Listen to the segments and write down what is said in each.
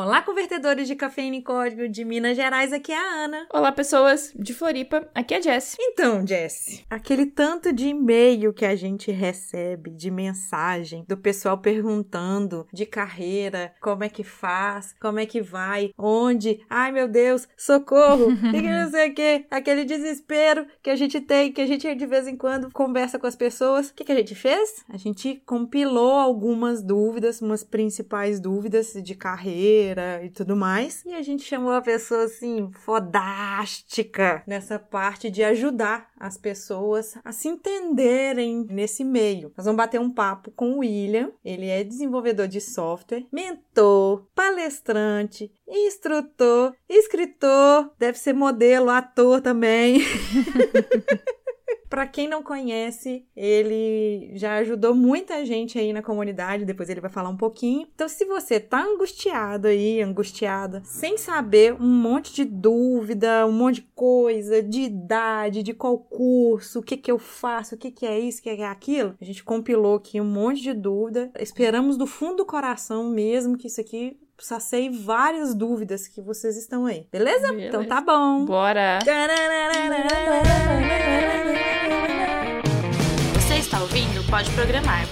Olá, convertedores de cafeína e código de Minas Gerais, aqui é a Ana. Olá, pessoas de Floripa, aqui é a Jess. Então, Jess, aquele tanto de e-mail que a gente recebe, de mensagem, do pessoal perguntando de carreira, como é que faz, como é que vai, onde, ai meu Deus, socorro, e que não sei o que, aquele desespero que a gente tem, que a gente de vez em quando conversa com as pessoas. O que, que a gente fez? A gente compilou algumas dúvidas, umas principais dúvidas de carreira e tudo mais. E a gente chamou a pessoa assim, fodástica nessa parte de ajudar as pessoas a se entenderem nesse meio. Nós vamos bater um papo com o William. Ele é desenvolvedor de software, mentor, palestrante, instrutor, escritor, deve ser modelo, ator também. Para quem não conhece, ele já ajudou muita gente aí na comunidade, depois ele vai falar um pouquinho. Então, se você tá angustiado aí, angustiada, sem saber um monte de dúvida, um monte de coisa, de idade, de qual curso, o que que eu faço, o que que é isso, o que é aquilo, a gente compilou aqui um monte de dúvida. Esperamos do fundo do coração mesmo que isso aqui sacei várias dúvidas que vocês estão aí. Beleza? Beleza. Então tá bom. Bora! Você está ouvindo Pode Programar.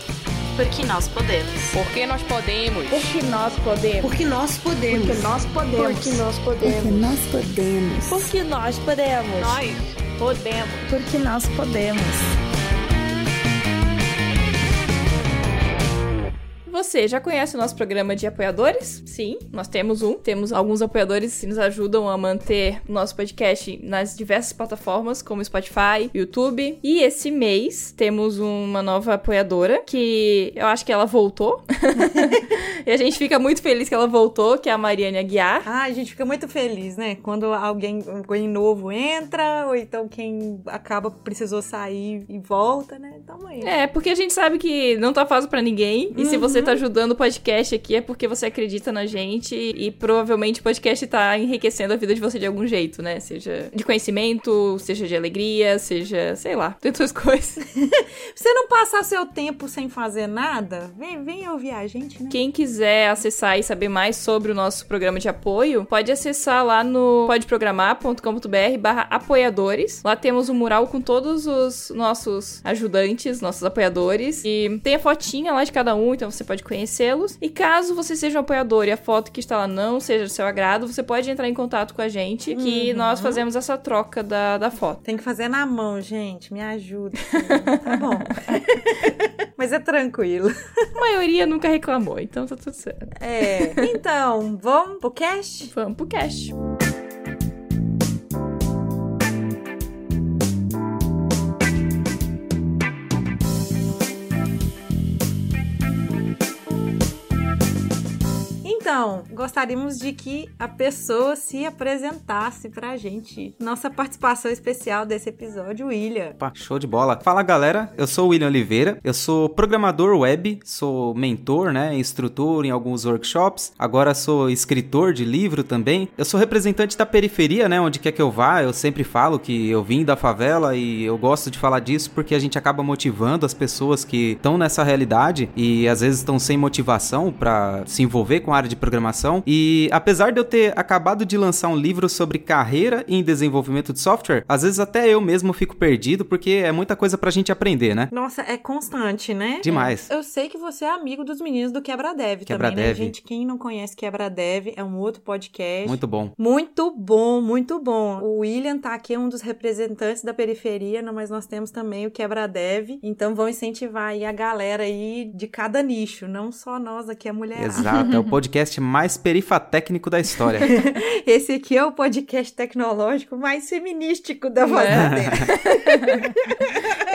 Porque nós podemos. Porque nós podemos. Porque nós podemos. Porque nós podemos. Porque nós podemos. Porque nós podemos. Porque nós podemos. Porque nós podemos. Nós podemos. Porque nós podemos. Você já conhece o nosso programa de apoiadores? Sim, nós temos um. Temos alguns apoiadores que nos ajudam a manter o nosso podcast nas diversas plataformas, como Spotify, YouTube. E esse mês temos uma nova apoiadora que eu acho que ela voltou. e a gente fica muito feliz que ela voltou, que é a Mariane Aguiar. Ah, a gente fica muito feliz, né? Quando alguém, alguém novo entra, ou então quem acaba precisou sair e volta, né? Tamo aí. É, porque a gente sabe que não tá fácil pra ninguém. E se você tá ajudando o podcast aqui é porque você acredita na gente e provavelmente o podcast tá enriquecendo a vida de você de algum jeito, né? Seja de conhecimento, seja de alegria, seja, sei lá, de outras coisas. Você não passar seu tempo sem fazer nada, vem, vem ouvir a gente, né? Quem quiser acessar e saber mais sobre o nosso programa de apoio, pode acessar lá no podeprogramar.com.br barra apoiadores. Lá temos um mural com todos os nossos ajudantes, nossos apoiadores. E tem a fotinha lá de cada um, então você pode conhecê-los. E caso você seja um apoiador e a foto que está lá não seja do seu agrado, você pode entrar em contato com a gente, que nós fazemos essa troca da, da foto. Tem que fazer na mão, gente. Me ajuda. tá bom. Mas é tranquilo. A maioria nunca reclamou, então tá tudo certo. É. Então, vamos pro cast? Vamos pro cast. Então, gostaríamos de que a pessoa se apresentasse pra gente. Nossa participação especial desse episódio, William. Opa, show de bola. Fala galera, eu sou o William Oliveira, eu sou programador web, sou mentor, né, instrutor em alguns workshops, agora sou escritor de livro também. Eu sou representante da periferia, né, onde quer que eu vá, eu sempre falo que eu vim da favela e eu gosto de falar disso porque a gente acaba motivando as pessoas que estão nessa realidade e às vezes estão sem motivação para se envolver com a área de programação. E apesar de eu ter acabado de lançar um livro sobre carreira em desenvolvimento de software, às vezes até eu mesmo fico perdido porque é muita coisa pra gente aprender, né? Nossa, é constante, né? Demais. Eu sei que você é amigo dos meninos do Quebra Dev Quebra também, né, Dev. gente? Quem não conhece Quebra Dev é um outro podcast. Muito bom. Muito bom, muito bom. O William tá aqui, é um dos representantes da periferia, mas nós temos também o Quebra Dev. Então vão incentivar aí a galera aí de cada nicho, não só nós aqui, a mulher. Exato, é o podcast mais perifatécnico da história. Esse aqui é o podcast tecnológico mais feminístico da voz É.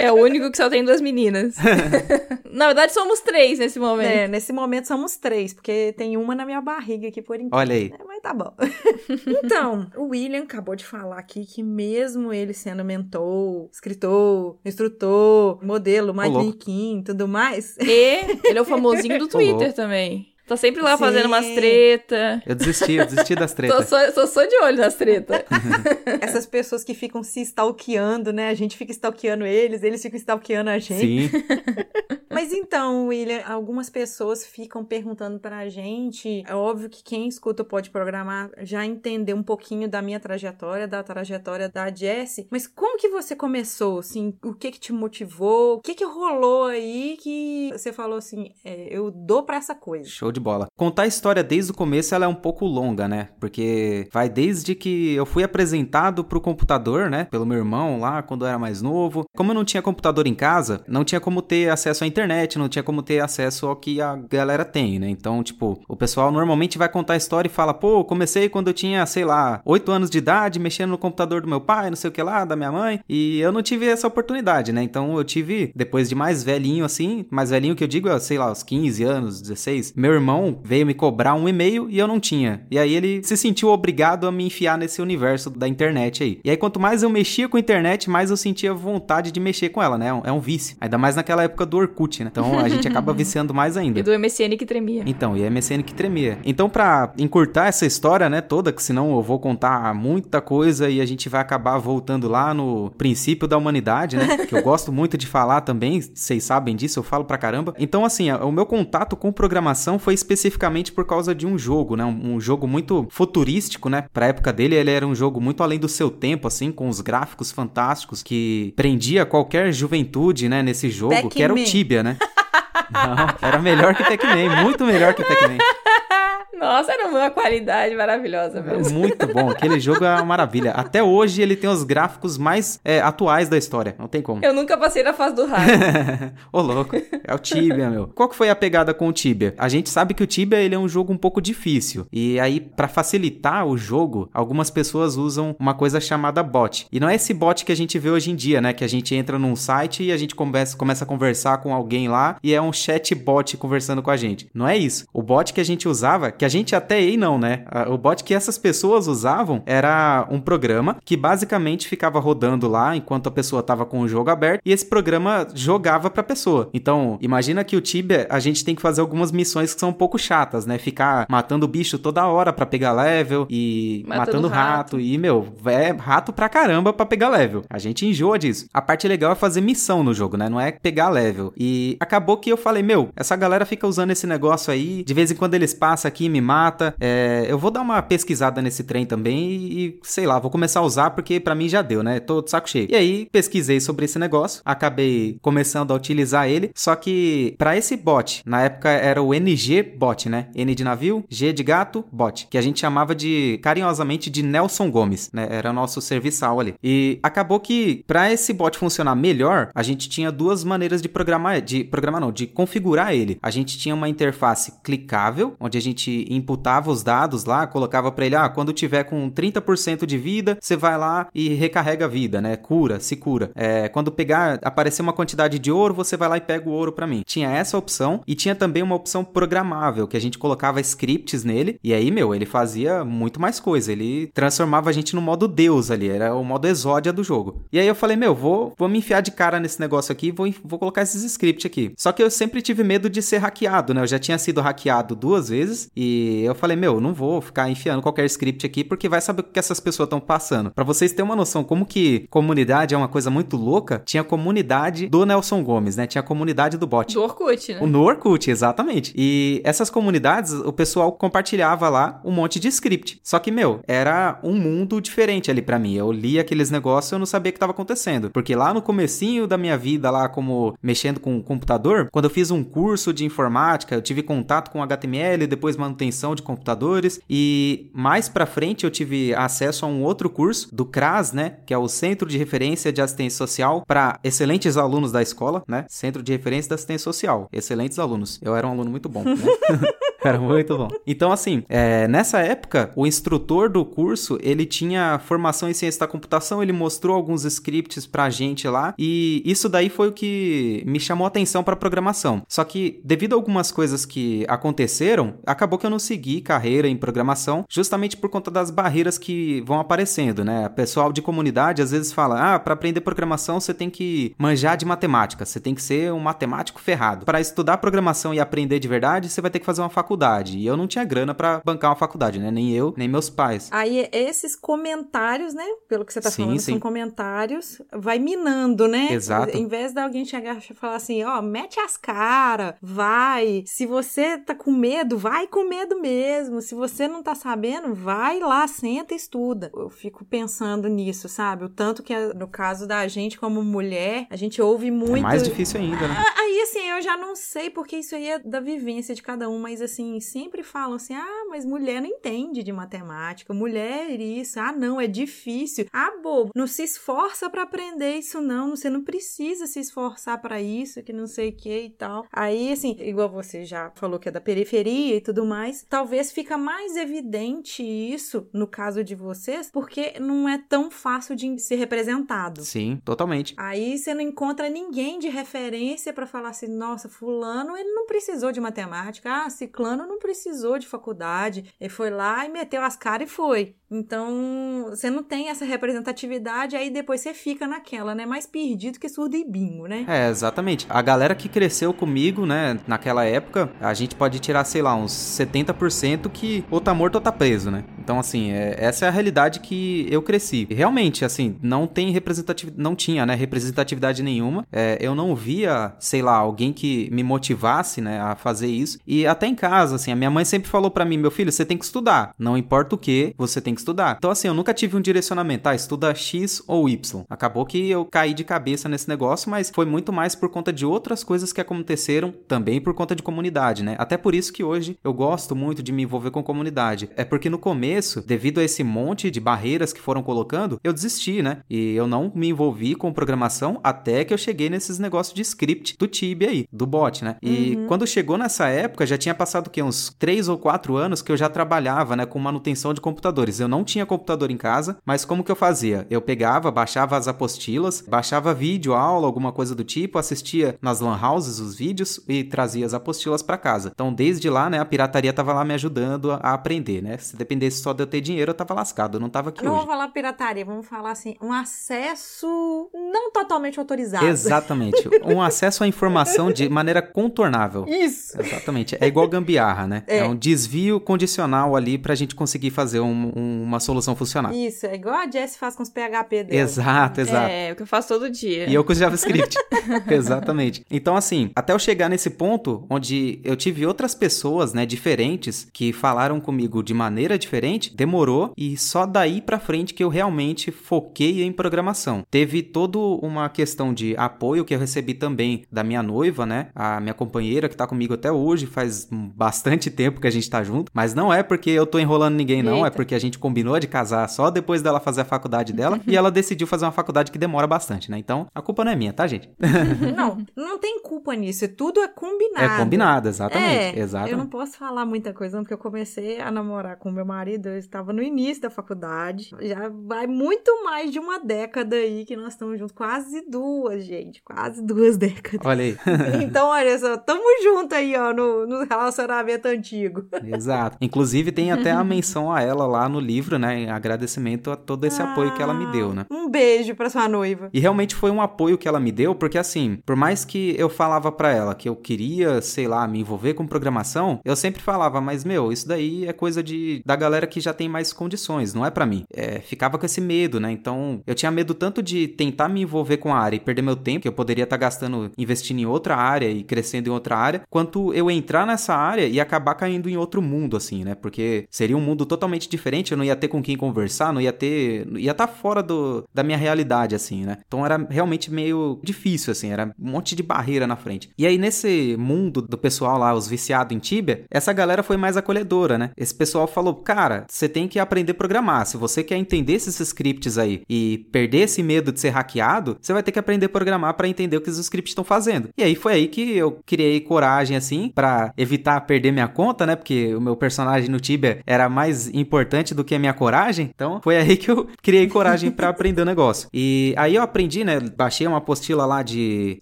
É o único que só tem duas meninas. Na verdade, somos três nesse momento. É, nesse momento somos três, porque tem uma na minha barriga aqui por enquanto. Olha aí. É, mas tá bom. então, o William acabou de falar aqui que mesmo ele sendo mentor, escritor, instrutor, modelo, manequim e tudo mais, E ele é o famosinho do Twitter também. Tá sempre lá Sim. fazendo umas treta. Eu desisti, eu desisti das tretas. só, tô só de olho nas treta. Essas pessoas que ficam se stalkeando, né? A gente fica stalkeando eles, eles ficam stalkeando a gente. Sim. Mas então, William, algumas pessoas ficam perguntando pra gente. É óbvio que quem escuta o Pode Programar já entendeu um pouquinho da minha trajetória, da trajetória da Jessie. Mas como que você começou? Assim, o que que te motivou? O que que rolou aí que você falou assim, é, eu dou pra essa coisa? Show de bola. Contar a história desde o começo ela é um pouco longa, né? Porque vai desde que eu fui apresentado pro computador, né? Pelo meu irmão lá, quando eu era mais novo. Como eu não tinha computador em casa, não tinha como ter acesso à internet, não tinha como ter acesso ao que a galera tem, né? Então, tipo, o pessoal normalmente vai contar a história e fala, pô, comecei quando eu tinha, sei lá, 8 anos de idade, mexendo no computador do meu pai, não sei o que lá, da minha mãe. E eu não tive essa oportunidade, né? Então eu tive, depois de mais velhinho assim, mais velhinho que eu digo, é, sei lá, uns 15 anos, 16, meu irmão veio me cobrar um e-mail e eu não tinha. E aí ele se sentiu obrigado a me enfiar nesse universo da internet aí. E aí quanto mais eu mexia com a internet, mais eu sentia vontade de mexer com ela, né? É um- É vício. Ainda mais naquela época do Orkut, né? Então a gente acaba viciando mais ainda. E do MSN que tremia. Então, e a MSN que tremia. Então, pra encurtar essa história, né, toda, que senão eu vou contar muita coisa e a gente vai acabar voltando lá no princípio da humanidade, né, que eu gosto muito de falar também, vocês sabem disso, eu falo pra caramba. Então, assim, o meu contato com programação foi especificamente por causa de um jogo, né, um, um jogo muito futurístico, né, pra época dele ele era um jogo muito além do seu tempo, assim, com os gráficos fantásticos que prendia qualquer juventude, né, nesse jogo, que era o. Tibia, né. Não, era melhor que Pac-Man, muito melhor que Pac-Man. Nossa, era uma qualidade maravilhosa É mesmo. muito bom, aquele jogo é uma maravilha. Até hoje ele tem os gráficos mais é, atuais da história, não tem como. Eu nunca passei na fase do raio. Ô louco, é o Tibia, meu. Qual que foi a pegada com o Tibia? A gente sabe que o Tibia ele é um jogo um pouco difícil. E aí, pra facilitar o jogo, algumas pessoas usam uma coisa chamada bot. E não é esse bot que a gente vê hoje em dia, né? Que a gente entra num site e a gente começa, começa a conversar com alguém lá e é um chatbot conversando com a gente. Não é isso. O bot que a gente usava, que a gente até aí não, né? O bot que essas pessoas usavam era um programa que basicamente ficava rodando lá enquanto a pessoa tava com o jogo aberto e esse programa jogava pra pessoa. Então, imagina que o Tibia, a gente tem que fazer algumas missões que são um pouco chatas, né? Ficar matando bicho toda hora pra pegar level e Matando matando, rato. rato. E, meu, é rato pra caramba pra pegar level. A gente enjoa disso. A parte legal é fazer missão no jogo, né? Não é pegar level. E acabou que eu falei, meu, essa galera fica usando esse negócio aí. De vez em quando eles passam aqui me mata. É, eu vou dar uma pesquisada nesse trem também e, sei lá, vou começar a usar porque pra mim já deu, né? Tô de saco cheio. E aí, pesquisei sobre esse negócio. Acabei começando a utilizar ele. Só que pra esse bot, na época era o NG bot, né? N de navio, G de gato, bot. Que a gente chamava de, carinhosamente, de Nelson Gomes, né? Era nosso serviçal ali. E acabou que, pra esse bot funcionar melhor, a gente tinha duas maneiras de programar, de programar não, de configurar ele. A gente tinha uma interface clicável, onde a gente imputava os dados lá, colocava pra ele, ah, quando tiver com 30% de vida, você vai lá e recarrega a vida, né? Cura, se cura. É, quando pegar, aparecer uma quantidade de ouro, você vai lá e pega o ouro pra mim. Tinha essa opção e tinha também uma opção programável, que a gente colocava scripts nele, e aí, meu, ele fazia muito mais coisa. Ele transformava a gente no modo Deus ali, era o modo exódia do jogo. E aí eu falei, meu, vou, vou me enfiar de cara nesse negócio aqui, vou, vou colocar esses scripts aqui. Só que eu sempre tive medo de ser hackeado, né? Eu já tinha sido hackeado duas vezes e eu falei, meu, não vou ficar enfiando qualquer script aqui porque vai saber o que essas pessoas estão passando. Pra vocês terem uma noção como que comunidade é uma coisa muito louca, tinha comunidade do Nelson Gomes, né? Tinha a comunidade do bot. Do Orkut, né? O No Orkut, exatamente. E essas comunidades, o pessoal compartilhava lá um monte de script. Só que, meu, era um mundo diferente ali pra mim. Eu li aqueles negócios e eu não sabia o que tava acontecendo. Porque lá no comecinho da minha vida, lá como mexendo com o computador, quando eu fiz um curso de informática, eu tive contato com HTML, depois manutenção de computadores. E mais pra frente eu tive acesso a um outro curso do CRAS, né? Que é o Centro de Referência de Assistência Social para excelentes alunos da escola, né? Centro de Referência da Assistência Social. Excelentes alunos. Eu era um aluno muito bom, né? Era muito bom. Então, assim, é, nessa época, o instrutor do curso, ele tinha formação em ciência da computação, ele mostrou alguns scripts pra gente lá, e isso daí foi o que me chamou a atenção pra programação. Só que, devido a algumas coisas que aconteceram, acabou que eu não segui carreira em programação, justamente por conta das barreiras que vão aparecendo, né? Pessoal de comunidade às vezes fala: ah, pra aprender programação você tem que manjar de matemática, você tem que ser um matemático ferrado. Para estudar programação e aprender de verdade, você vai ter que fazer uma faculdade faculdade. E eu não tinha grana pra bancar uma faculdade, né? Nem eu, nem meus pais. Aí esses comentários, né? Pelo que você tá Sim, falando, sim. são comentários, vai minando, né? Exato. Em vez de alguém chegar e falar assim, ó, mete as caras, vai. Se você tá com medo, vai com medo mesmo. Se você não tá sabendo, vai lá, senta e estuda. Eu fico pensando nisso, sabe? O tanto que no caso da gente como mulher, a gente ouve muito. É mais difícil ainda, né? Aí, assim, eu já não sei, porque isso aí é da vivência de cada um, mas, assim, sempre falam assim: ah, mas mulher não entende de matemática, mulher isso, ah, não, é difícil. Ah, bobo, não se esforça pra aprender isso, não, você não precisa se esforçar pra isso, que não sei o que e tal. Aí, assim, igual você já falou que é da periferia e tudo mais, talvez fica mais evidente isso no caso de vocês, porque não é tão fácil de ser representado. Sim, totalmente. Aí você não encontra ninguém de referência pra falar assim, nossa, fulano, ele não precisou de matemática, ah, ciclano não precisou de faculdade, ele foi lá e meteu as caras e foi. Então, você não tem essa representatividade, aí depois você fica naquela, né? Mais perdido que surdo e bingo, né? É, exatamente. A galera que cresceu comigo, né, naquela época, a gente pode tirar, sei lá, uns 70% que ou tá morto ou tá preso, né? Então, assim, é- essa é a realidade que eu cresci. E realmente, assim, não tem representatividade, não tinha, né, representatividade nenhuma. É, eu não via, sei lá, alguém que me motivasse, né, a fazer isso. E até em casa, assim, a minha mãe sempre falou pra mim, meu filho, você tem que estudar. Não importa o que, você tem que estudar. Então, assim, eu nunca tive um direcionamento, ah, estuda X ou Y. Acabou que eu caí de cabeça nesse negócio, mas foi muito mais por conta de outras coisas que aconteceram, também por conta de comunidade, né? Até por isso que hoje eu gosto muito de me envolver com comunidade. É porque no começo, devido a esse monte de barreiras que foram colocando, eu desisti, né? E eu não me envolvi com programação até que eu cheguei nesses negócios de script do Tibia aí, do bot, né? E quando chegou nessa época, já tinha passado o quê? Uns 3 ou 4 anos que eu já trabalhava, né, com manutenção de computadores. Eu não tinha computador em casa, mas como que eu fazia? Eu pegava, baixava as apostilas, baixava vídeo, aula, alguma coisa do tipo, assistia nas lan houses os vídeos e trazia as apostilas pra casa. Então, desde lá, né, a pirataria tava lá me ajudando a a aprender, né? Se dependesse só de eu ter dinheiro, eu tava lascado, eu não tava aqui Não hoje. vamos falar pirataria, vamos falar assim, um acesso não totalmente autorizado. Exatamente. Um acesso à informação de maneira contornável. Isso. Exatamente. É igual gambiarra, né? É, É. um desvio condicional ali pra gente conseguir fazer um- um- uma solução funcionar. Isso, é igual a Jess faz com os PHP dela. Exato, exato. É, o que eu faço todo dia. E eu com o JavaScript. Exatamente. Então, assim, até eu chegar nesse ponto onde eu tive outras pessoas, né, diferentes, que falaram comigo de maneira diferente, demorou e só daí pra frente que eu realmente foquei em programação. Teve toda uma questão de apoio que eu recebi também da minha noiva, né, a minha companheira que tá comigo até hoje, faz bastante tempo que a gente tá junto, mas não é porque eu tô enrolando ninguém, não, é Eita. porque a gente combinou de casar só depois dela fazer a faculdade dela e ela decidiu fazer uma faculdade que demora bastante, né? Então, a culpa não é minha, tá, gente? Não, não tem culpa nisso, tudo é combinado. É combinado, exatamente. É, exatamente. eu não posso falar muita coisa, não, porque eu comecei a namorar com meu marido, eu estava no início da faculdade. Já vai muito mais de uma década aí que nós estamos juntos. Quase duas, gente. Quase duas décadas. Olha aí. Então, olha só, tamo junto aí, ó, no, no relacionamento antigo. Exato. Inclusive, tem até a menção a ela lá no livro, né? Em agradecimento a todo esse apoio que ela me deu, né? Um beijo pra sua noiva. E realmente foi um apoio que ela me deu, porque assim, por mais que eu falava pra ela que eu queria, sei lá, me envolver com programação, eu sempre falava, mas meu, isso daí é coisa de da galera que já tem mais condições, não é pra mim. É, ficava com esse medo, né? Então, eu tinha medo tanto de tentar me envolver com a área e perder meu tempo, que eu poderia estar gastando, investindo em outra área e crescendo em outra área, quanto eu entrar nessa área e acabar caindo em outro mundo, assim, né? Porque seria um mundo totalmente diferente, eu não ia ter com quem conversar, não ia ter. ia estar fora do, da minha realidade, assim, né? Então era realmente meio difícil, assim, era um monte de barreira na frente. E aí, nesse mundo do pessoal lá, os viciados em Tibia, essa galera foi mais acolhedora, né? Esse pessoal falou, cara, você tem que aprender a programar. Se você quer entender esses scripts aí e perder esse medo de ser hackeado, você vai ter que aprender a programar para entender o que os scripts estão fazendo. E aí foi aí que eu criei coragem, assim, para evitar perder minha conta, né? Porque o meu personagem no Tibia era mais importante do que a minha coragem. Então foi aí que eu criei coragem para aprender o negócio. E aí eu aprendi, né? Baixei uma apostila lá de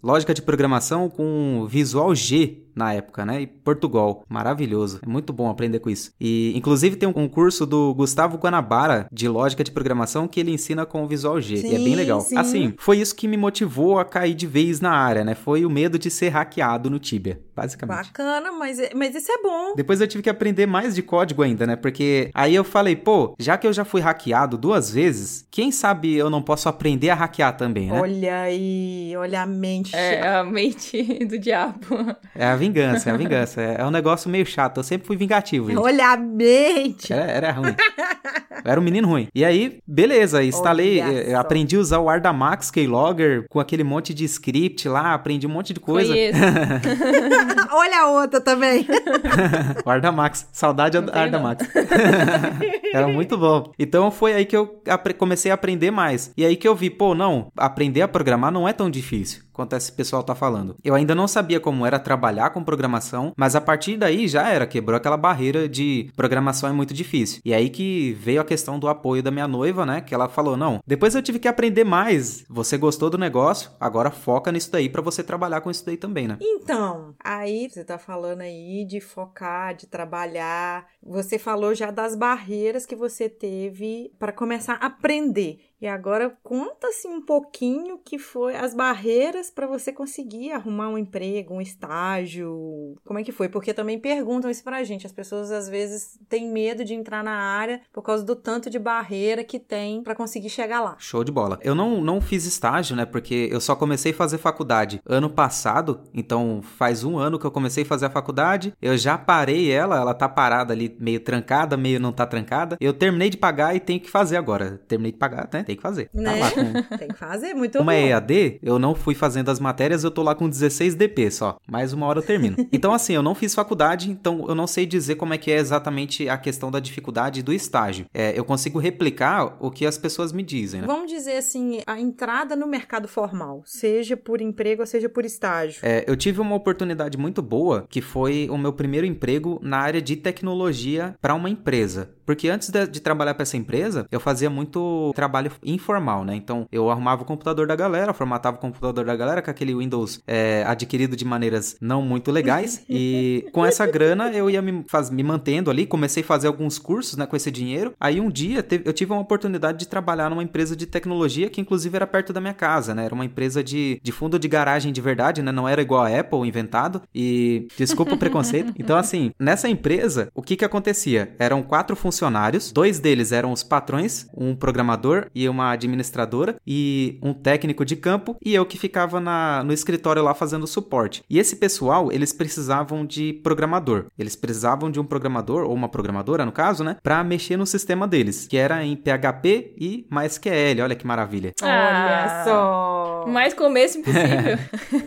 lógica de programação com Visual G na época, né? E Portugal. Maravilhoso. É muito bom aprender com isso. E, inclusive, tem um curso do Gustavo Guanabara de lógica de programação que ele ensina com o Visual G. e é bem Sim, legal. sim. Assim, foi isso que me motivou a cair de vez na área, né? Foi o medo de ser hackeado no Tibia. basicamente. Bacana, mas, mas isso é bom. Depois eu tive que aprender mais de código ainda, né? Porque aí eu falei, pô, já que eu já fui hackeado duas vezes, quem sabe eu não posso aprender a hackear também, né? Olha aí, olha a mente. É a mente do diabo. É a vingança, é a vingança. É, é um negócio meio chato. Eu sempre fui vingativo. gente. Olha a mente. Era, era ruim. Eu era um menino ruim. E aí, beleza, instalei, Olha eh, aprendi a usar o Ardamax Keylogger com aquele monte de script lá, aprendi um monte de coisa. Olha a outra também. O Ardamax, saudade Não Ardamax. Era muito bom. Então foi aí que eu comecei a aprender mais. E aí que eu vi, pô, não, aprender a programar não é tão difícil quanto esse pessoal tá falando. Eu ainda não sabia como era trabalhar com programação, mas a partir daí já era, quebrou aquela barreira de programação é muito difícil. E aí que veio a questão do apoio da minha noiva, né? Que ela falou: "Não, depois eu tive que aprender mais. Você gostou do negócio? Agora foca nisso daí pra você trabalhar com isso daí também, né?" Então, aí você tá falando aí de focar, de trabalhar. Você falou já das barreiras que você teve para começar a aprender. E agora conta assim um pouquinho que foi as barreiras para você conseguir arrumar um emprego, um estágio. Como é que foi? Porque também perguntam isso pra gente. As pessoas às vezes têm medo de entrar na área por causa do tanto de barreira que tem para conseguir chegar lá. Show de bola. Eu não, não fiz estágio, né? Porque eu só comecei a fazer faculdade ano passado. Então faz um ano que eu comecei a fazer a faculdade. Eu já parei ela, ela tá parada ali, meio trancada, meio não tá trancada. Eu terminei de pagar e tenho que fazer agora. Terminei de pagar, né? Tem que fazer. Tá Né? lá com. Tem que fazer, muito Como bom. é EAD, eu não fui fazendo as matérias, eu tô lá com 16 DP só. Mais uma hora eu termino. Então, assim, eu não fiz faculdade, então eu não sei dizer como é que é exatamente a questão da dificuldade do estágio. É, eu consigo replicar o que as pessoas me dizem, né? Vamos dizer assim, a entrada no mercado formal, seja por emprego ou seja por estágio. É, eu tive uma oportunidade muito boa, que foi o meu primeiro emprego na área de tecnologia para uma empresa. Porque antes de, de trabalhar para essa empresa, eu fazia muito trabalho informal, né? Então, eu arrumava o computador da galera, formatava o computador da galera com aquele Windows é, adquirido de maneiras não muito legais. e com essa grana, eu ia me, faz, me mantendo ali. Comecei a fazer alguns cursos né, com esse dinheiro. Aí, um dia, teve- eu tive uma oportunidade de trabalhar numa empresa de tecnologia que, inclusive, era perto da minha casa, né? Era uma empresa de, de fundo de garagem de verdade, né? Não era igual a Apple, inventado. E desculpa o preconceito. Então, assim, nessa empresa, o que que acontecia? Eram quatro funcionários, dois deles eram os patrões, um programador e uma administradora, e um técnico de campo, e eu que ficava na, no escritório lá fazendo suporte. E esse pessoal, eles precisavam de programador. Eles precisavam de um programador, ou uma programadora, no caso, né? Pra mexer no sistema deles, que era em PHP e MySQL. Olha que maravilha. Olha Ah, só. Mais começo impossível.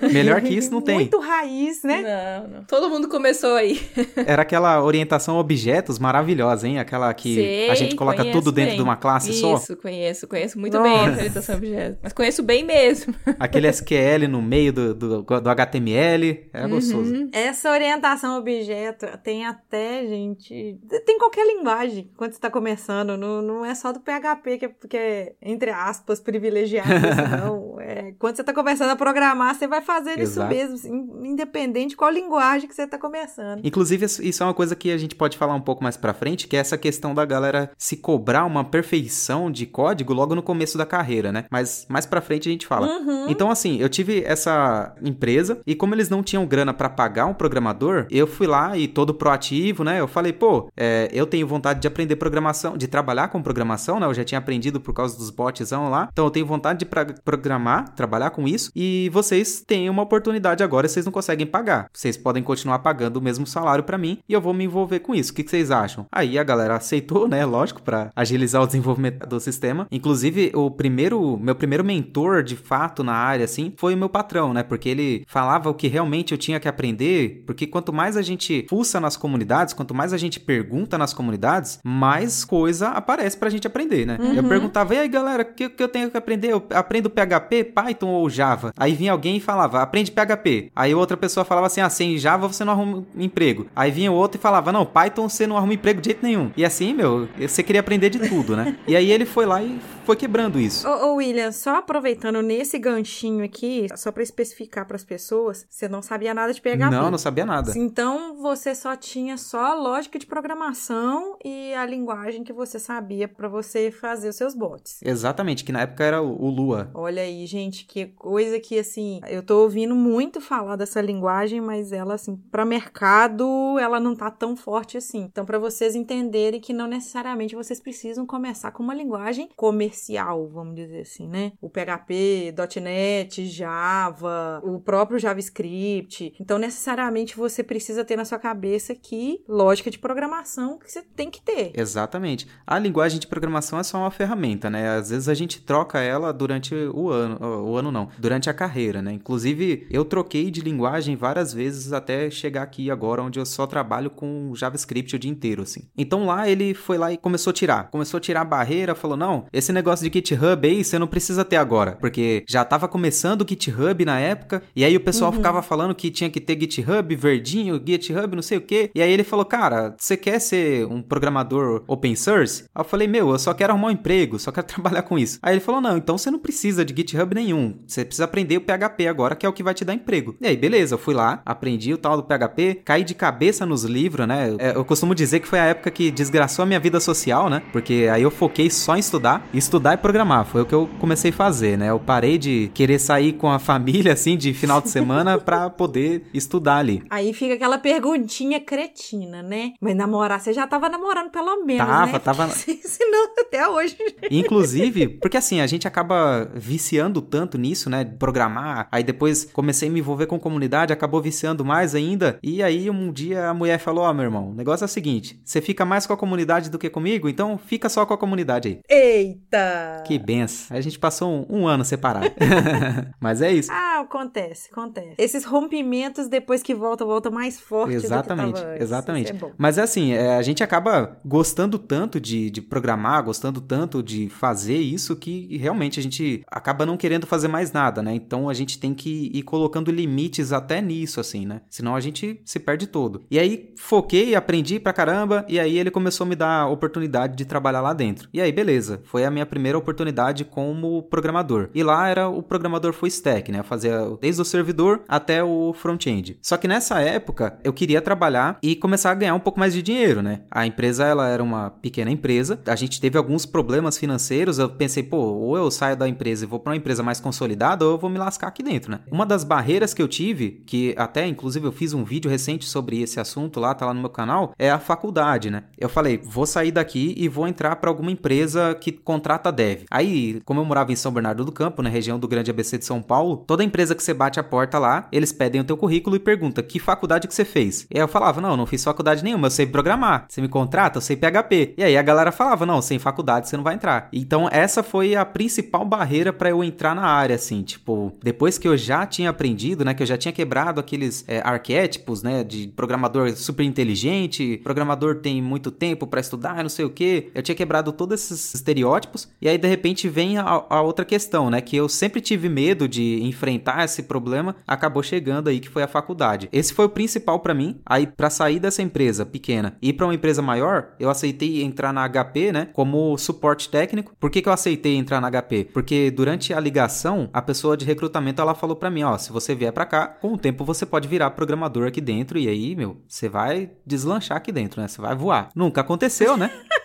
Melhor que isso não tem. Muito raiz, né? Não, não. Todo mundo começou aí. Era aquela orientação a objetos maravilhosa, hein? Aquela que Sei, a gente coloca tudo dentro bem. de uma classe só. Isso, conheço, conheço muito bem a Nossa. orientação a objetos. Mas conheço bem mesmo. Aquele SQL no meio do, do, do HTML. Era gostoso. Uhum. Essa orientação a objeto tem até, gente. Tem qualquer linguagem quando você está começando. Não, não é só do PHP que é, que é, entre aspas, privilegiado. isso, não. É, quando você está começando a programar, você vai fazer isso mesmo, in- independente de qual linguagem que você está começando. Inclusive, isso- isso é uma coisa que a gente pode falar um pouco mais pra frente, que é essa questão da galera se cobrar uma perfeição de código logo no começo da carreira, né? Mas mais pra frente a gente fala. Uhum. Então, assim, eu tive essa empresa e como eles não tinham grana pra pagar um programador, eu fui lá e todo proativo, né? Eu falei, pô, é, eu tenho vontade de aprender programação, de trabalhar com programação, né? Eu já tinha aprendido por causa dos botzão lá. Então, eu tenho vontade de programar, trabalhar com isso. E vocês têm uma oportunidade agora, vocês não conseguem pagar. Vocês podem continuar pagando o mesmo salário pra mim e eu vou me envolver com isso. O que, que vocês acham? Aí a galera aceitou, né? Lógico, pra agilizar o desenvolvimento do sistema. Inclusive, o primeiro, meu primeiro mentor de fato na área, assim, foi o meu patrão, né? Porque ele falava o que realmente eu tinha que aprender. Porque quanto mais a gente fuça nas comunidades, quanto mais a gente pergunta nas comunidades, mais coisa aparece pra gente aprender, né? Eu perguntava, e aí galera, o que, que eu tenho que aprender? Eu aprendo PHP, Python ou Java? Aí vinha alguém e falava, aprende PHP. Aí outra pessoa falava assim, ah, sem Java você não arruma um emprego. Aí vinha outro e falava, não, Python você não arruma emprego de jeito nenhum. E assim, meu, você queria aprender de tudo, né? E aí ele foi lá e foi quebrando isso. Ô, ô, William, só aproveitando nesse ganchinho aqui, só para especificar para as pessoas, você não sabia nada de PHP. Não, não sabia nada. Então você só tinha só a lógica de programação e a linguagem que você sabia para você fazer os seus bots. Exatamente, que na época era o Lua. Olha aí, gente, que coisa que, assim, eu tô ouvindo muito falar dessa linguagem, mas ela, assim, para mercado, ela não tá tão forte assim. Então, para vocês entenderem que não necessariamente vocês precisam começar com uma linguagem comercial, vamos dizer assim, né? O PHP, .NET, Java, o próprio JavaScript. Então, necessariamente você precisa ter na sua cabeça que lógica de programação que você tem que ter. Exatamente. A linguagem de programação é só uma ferramenta, né? Às vezes a gente troca ela durante o ano, o ano não, durante a carreira, né? Inclusive, eu troquei de linguagem várias vezes até chegar aqui agora onde eu só trabalho com JavaScript o dia inteiro, assim. Então lá ele foi lá e começou a tirar. Começou a tirar a barreira, falou: "Não, esse negócio de GitHub aí você não precisa ter agora, porque já tava começando o GitHub na época, e aí o pessoal Uhum. ficava falando que tinha que ter GitHub verdinho, GitHub não sei o quê. E aí ele falou: "Cara, você quer ser um programador open source?" Aí eu falei: "Meu, eu só quero arrumar um emprego, só quero trabalhar com isso". Aí ele falou: "Não, então você não precisa de GitHub nenhum. Você precisa aprender o PHP agora, que é o que vai te dar emprego". E aí, beleza, eu fui lá, aprendi o tal do PHP, caí de cabeça nos livros, né? É, Eu costumo dizer que foi a época que desgraçou a minha vida social, né? Porque aí eu foquei só em estudar, estudar e programar. Foi o que eu comecei a fazer, né? Eu parei de querer sair com a família, assim, de final de semana pra poder estudar ali. Aí fica aquela perguntinha cretina, né? Mas namorar, você já tava namorando pelo menos, Tava, né? tava. Porque Senão até hoje. Inclusive, porque assim, a gente acaba viciando tanto nisso, né? Programar. Aí depois comecei a me envolver com comunidade, acabou viciando mais ainda. E aí um dia a mulher falou: Ó, meu irmão, o negócio é o seguinte: você fica mais com a comunidade do que comigo, então fica só com a comunidade aí. Eita! Que benção. A gente passou um, um ano separado. Mas é isso. Ah, acontece, acontece. Esses rompimentos, depois que volta, volta mais forte Exatamente, do que tava antes. exatamente. É bom. Mas é assim, é, a gente acaba gostando tanto de, de programar, gostando tanto de fazer isso, que realmente a gente acaba não querendo fazer mais nada, né? Então a gente tem que ir colocando limites até nisso, assim, né? Senão a gente se perde todo. E aí foquei, aprendi pra caramba, e aí ele começou a me dar a oportunidade de trabalhar lá dentro. E aí, beleza, foi a minha primeira oportunidade como programador. E lá era o programador full stack, né? Fazia desde o servidor até o front-end. Só que nessa época eu queria trabalhar e começar a ganhar um pouco mais de dinheiro, né? A empresa ela era uma pequena empresa, a gente teve alguns problemas financeiros. Eu pensei, pô, ou eu saio da empresa e vou para uma empresa mais consolidada, ou eu vou me lascar aqui dentro, né? Uma das barreiras que eu tive, que até inclusive eu fiz um vídeo recente sobre esse assunto lá, tá lá no meu canal, é a faculdade, né? Eu falei, vou sair daqui e vou entrar para alguma empresa que contrata dev. Aí, como eu morava em São Bernardo do Campo, na região do Grande ABC de São Paulo, toda empresa que você bate a porta lá, eles pedem o teu currículo e perguntam que faculdade que você fez. E aí eu falava, não, não fiz faculdade nenhuma, eu sei programar. Você me contrata, eu sei PHP. E aí a galera falava, não, sem faculdade você não vai entrar. Então essa foi a principal barreira para eu entrar na área, assim, tipo, depois que eu já tinha aprendido, né, que eu já tinha quebrado aqueles é, arquétipos, né, de programador super inteligente, programador tem muito tempo para estudar, não sei o que. Eu tinha quebrado todos esses estereótipos e aí de repente vem a, a outra questão, né, que eu sempre tive medo de enfrentar esse problema, acabou chegando aí que foi a faculdade. Esse foi o principal para mim. Aí para sair dessa empresa pequena e para uma empresa maior, eu aceitei entrar na HP, né, como suporte técnico. Por que, que eu aceitei entrar na HP? Porque durante a ligação, a pessoa de recrutamento ela falou para mim, ó, se você vier para cá, com o tempo você pode virar programador aqui dentro e aí, meu, você vai deslanchar aqui dentro, né? Você vai voar. Nunca aconteceu, né?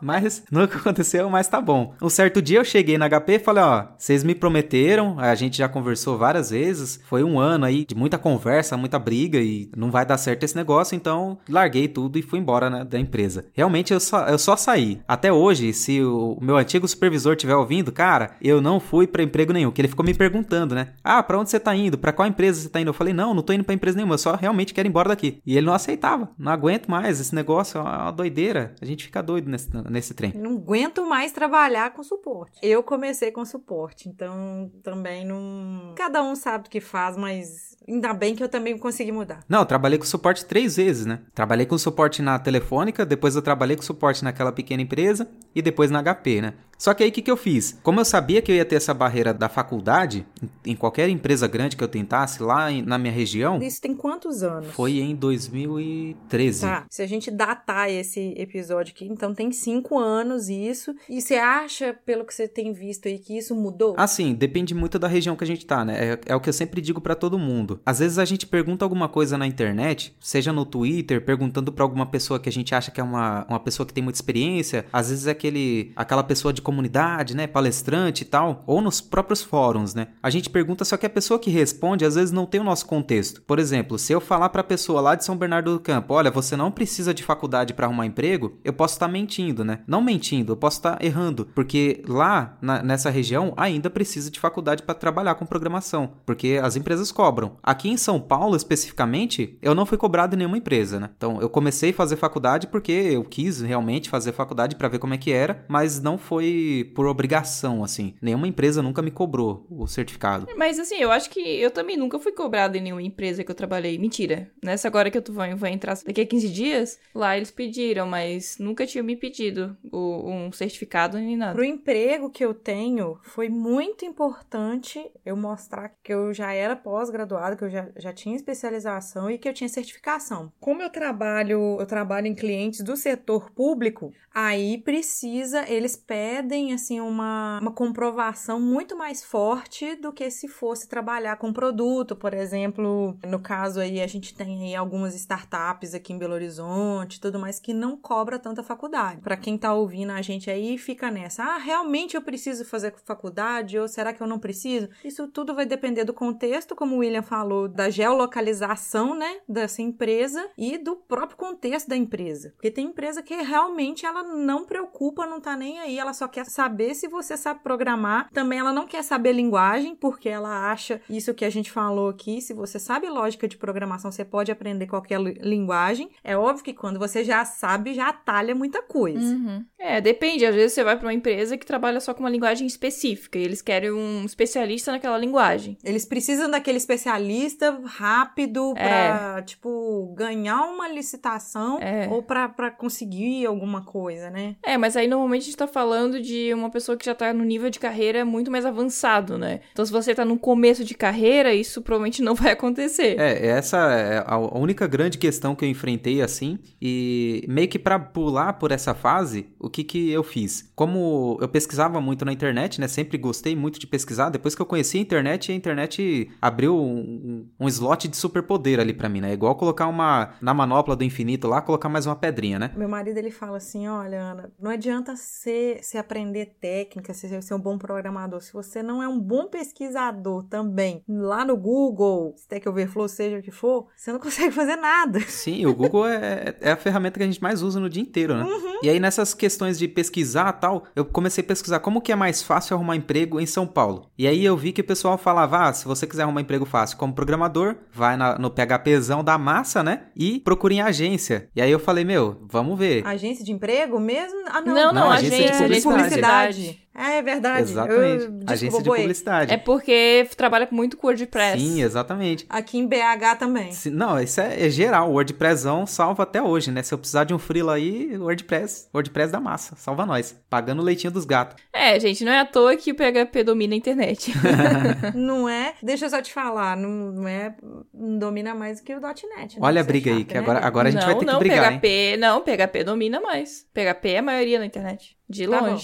Mas nunca aconteceu, mas tá bom. Um certo dia eu cheguei na HP e falei, ó, vocês me prometeram, a gente já conversou várias vezes, foi um ano aí de muita conversa, muita briga e não vai dar certo esse negócio, então larguei tudo e fui embora né, da empresa. Realmente eu só, eu só saí. Até hoje, se o meu antigo supervisor estiver ouvindo, cara, eu não fui pra emprego nenhum, que ele ficou me perguntando, né? Ah, pra onde você tá indo? Pra qual empresa você tá indo? Eu falei, não, não tô indo pra empresa nenhuma, eu só realmente quero ir embora daqui. E ele não aceitava, não aguento mais, esse negócio é uma doideira, a gente fica doido nesse, nesse trem. Não aguento mais trabalhar com suporte. Eu comecei com suporte, então também não. Cada um sabe o que faz, mas ainda bem que eu também consegui mudar. Não, eu trabalhei com suporte três vezes, né? Trabalhei com suporte na telefônica, depois eu trabalhei com suporte naquela pequena empresa e depois na HP, né? Só que aí o que, que eu fiz? Como eu sabia que eu ia ter essa barreira da faculdade, em qualquer empresa grande que eu tentasse lá em- na minha região, Isso tem quantos anos? foi em 2013. Tá, se a gente datar esse episódio aqui, então tem cinco anos isso. E você acha, pelo que você tem visto aí, que isso mudou? Assim, depende muito da região que a gente tá, né? É, é o que eu sempre digo pra todo mundo. Às vezes a gente pergunta alguma coisa na internet, seja no Twitter, perguntando pra alguma pessoa que a gente acha que é uma, uma pessoa que tem muita experiência. Às vezes é aquele, aquela pessoa de comunidade, né, palestrante e tal, ou nos próprios fóruns, né? A gente pergunta só que a pessoa que responde às vezes não tem o nosso contexto. Por exemplo, se eu falar para a pessoa lá de São Bernardo do Campo, olha, você não precisa de faculdade para arrumar emprego, eu posso estar mentindo, né? Não mentindo, eu posso estar errando, porque lá na, nessa região ainda precisa de faculdade para trabalhar com programação, porque as empresas cobram. Aqui em São Paulo especificamente, eu não fui cobrado em nenhuma empresa, né? Então eu comecei a fazer faculdade porque eu quis realmente fazer faculdade para ver como é que era, mas não foi por obrigação assim. Nenhuma empresa nunca me cobrou o certificado. Mas assim, eu acho que eu também nunca fui cobrado em nenhuma empresa que eu trabalhei. Mentira. Nessa agora que eu vou entrar daqui a 15 dias, lá eles pediram, mas nunca tinham me pedido o, um certificado nem nada. Pro emprego que eu tenho, foi muito importante eu mostrar que eu já era pós-graduada, que eu já, já tinha especialização e que eu tinha certificação. Como eu trabalho, eu trabalho em clientes do setor público, aí precisa, eles pedem assim uma, uma comprovação muito mais forte do que se fosse trabalhar com produto, por exemplo, no caso aí a gente tem aí algumas startups aqui em Belo Horizonte, tudo mais que não cobra tanta faculdade. Para quem tá ouvindo a gente aí fica nessa, ah, realmente eu preciso fazer faculdade ou será que eu não preciso? Isso tudo vai depender do contexto, como o William falou, da geolocalização, né, dessa empresa e do próprio contexto da empresa. Porque tem empresa que realmente ela não preocupa, não tá nem aí, ela só quer saber se você sabe programar. Também ela não quer saber linguagem, porque ela acha isso que a gente falou aqui, se você sabe lógica de programação, você pode aprender qualquer linguagem. É óbvio que quando você já sabe, já atalha muita coisa. Uhum. É, depende. Às vezes você vai para uma empresa que trabalha só com uma linguagem específica e eles querem um especialista naquela linguagem. Eles precisam daquele especialista rápido É. pra, tipo, ganhar uma licitação É. ou pra, pra conseguir alguma coisa, né? É, mas aí normalmente a gente tá falando de uma pessoa que já tá no nível de carreira muito mais avançado, né? Então se você tá no começo de carreira, isso provavelmente não vai acontecer. É, essa é a única grande questão que eu enfrentei assim. E meio que pra pular por essa fase, o que que eu fiz? Como eu pesquisava muito na internet, né? Sempre gostei muito de pesquisar. Depois que eu conheci a internet, a internet abriu um, um slot de superpoder ali pra mim, né? É igual colocar uma na manopla do infinito lá, colocar mais uma pedrinha, né? Meu marido, ele fala assim, olha, Ana, não adianta ser, se aprender técnica, ser, ser um bom programador, se você não é um bom pesquisador também, lá no Google, Stack Overflow, seja o que for, você não consegue fazer nada. Sim, o Google é, é a ferramenta que a gente mais usa no dia inteiro, né? E aí, nessas questões de pesquisar e tal, eu comecei a pesquisar como que é mais fácil arrumar emprego em São Paulo. E aí eu vi que o pessoal falava, ah, se você quiser arrumar emprego fácil como programador, vai na- no PHPzão da massa, né? E procure em agência. E aí eu falei, meu, vamos ver. Agência de emprego mesmo? Ah, não. Não, não, Não, agência de agência, agência de publicidade. Publicidade. É, é verdade. Exatamente. Eu, desculpa, agência de publicidade. É porque trabalha com muito com WordPress. Sim, exatamente. Aqui em BH também. Se- Não, isso é, é geral. O WordPressão salva até hoje, né? Se eu precisar de um freela aí, WordPress, WordPress da massa, salva nós. Pagando o leitinho dos gatos. É, gente, não é à toa que o PHP domina a internet. Não é? Deixa eu só te falar, não, não é. Não domina mais do que o .NET. né? Olha a é briga aí, que né? agora, agora a gente não, vai ter não, que brigar, hein? PHP, não, PHP domina mais. PHP é a maioria na internet. De Tá bom.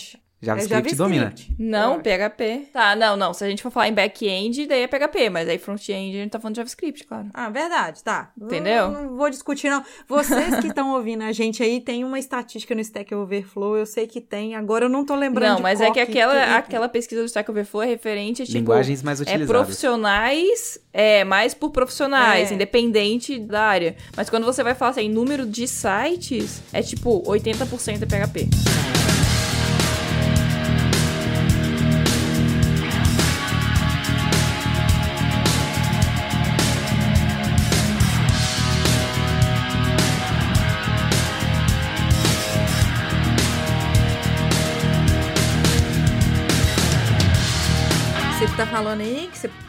Longe. É JavaScript domina. Não, PHP. Tá, não, não. Se a gente for falar em back-end, daí é PHP, mas aí front-end a gente tá falando de JavaScript, claro. Ah, verdade, tá. Entendeu? Não, não vou discutir, não. Vocês que estão ouvindo a gente aí, tem uma estatística no Stack Overflow, eu sei que tem, agora eu não tô lembrando Não, mas é que aquela, que- aquela pesquisa do Stack Overflow é referente a, tipo... Linguagens mais É utilizadas. profissionais, é, mais por profissionais, É. independente da área. Mas quando você vai falar assim, em número de sites, é tipo 80% é PHP.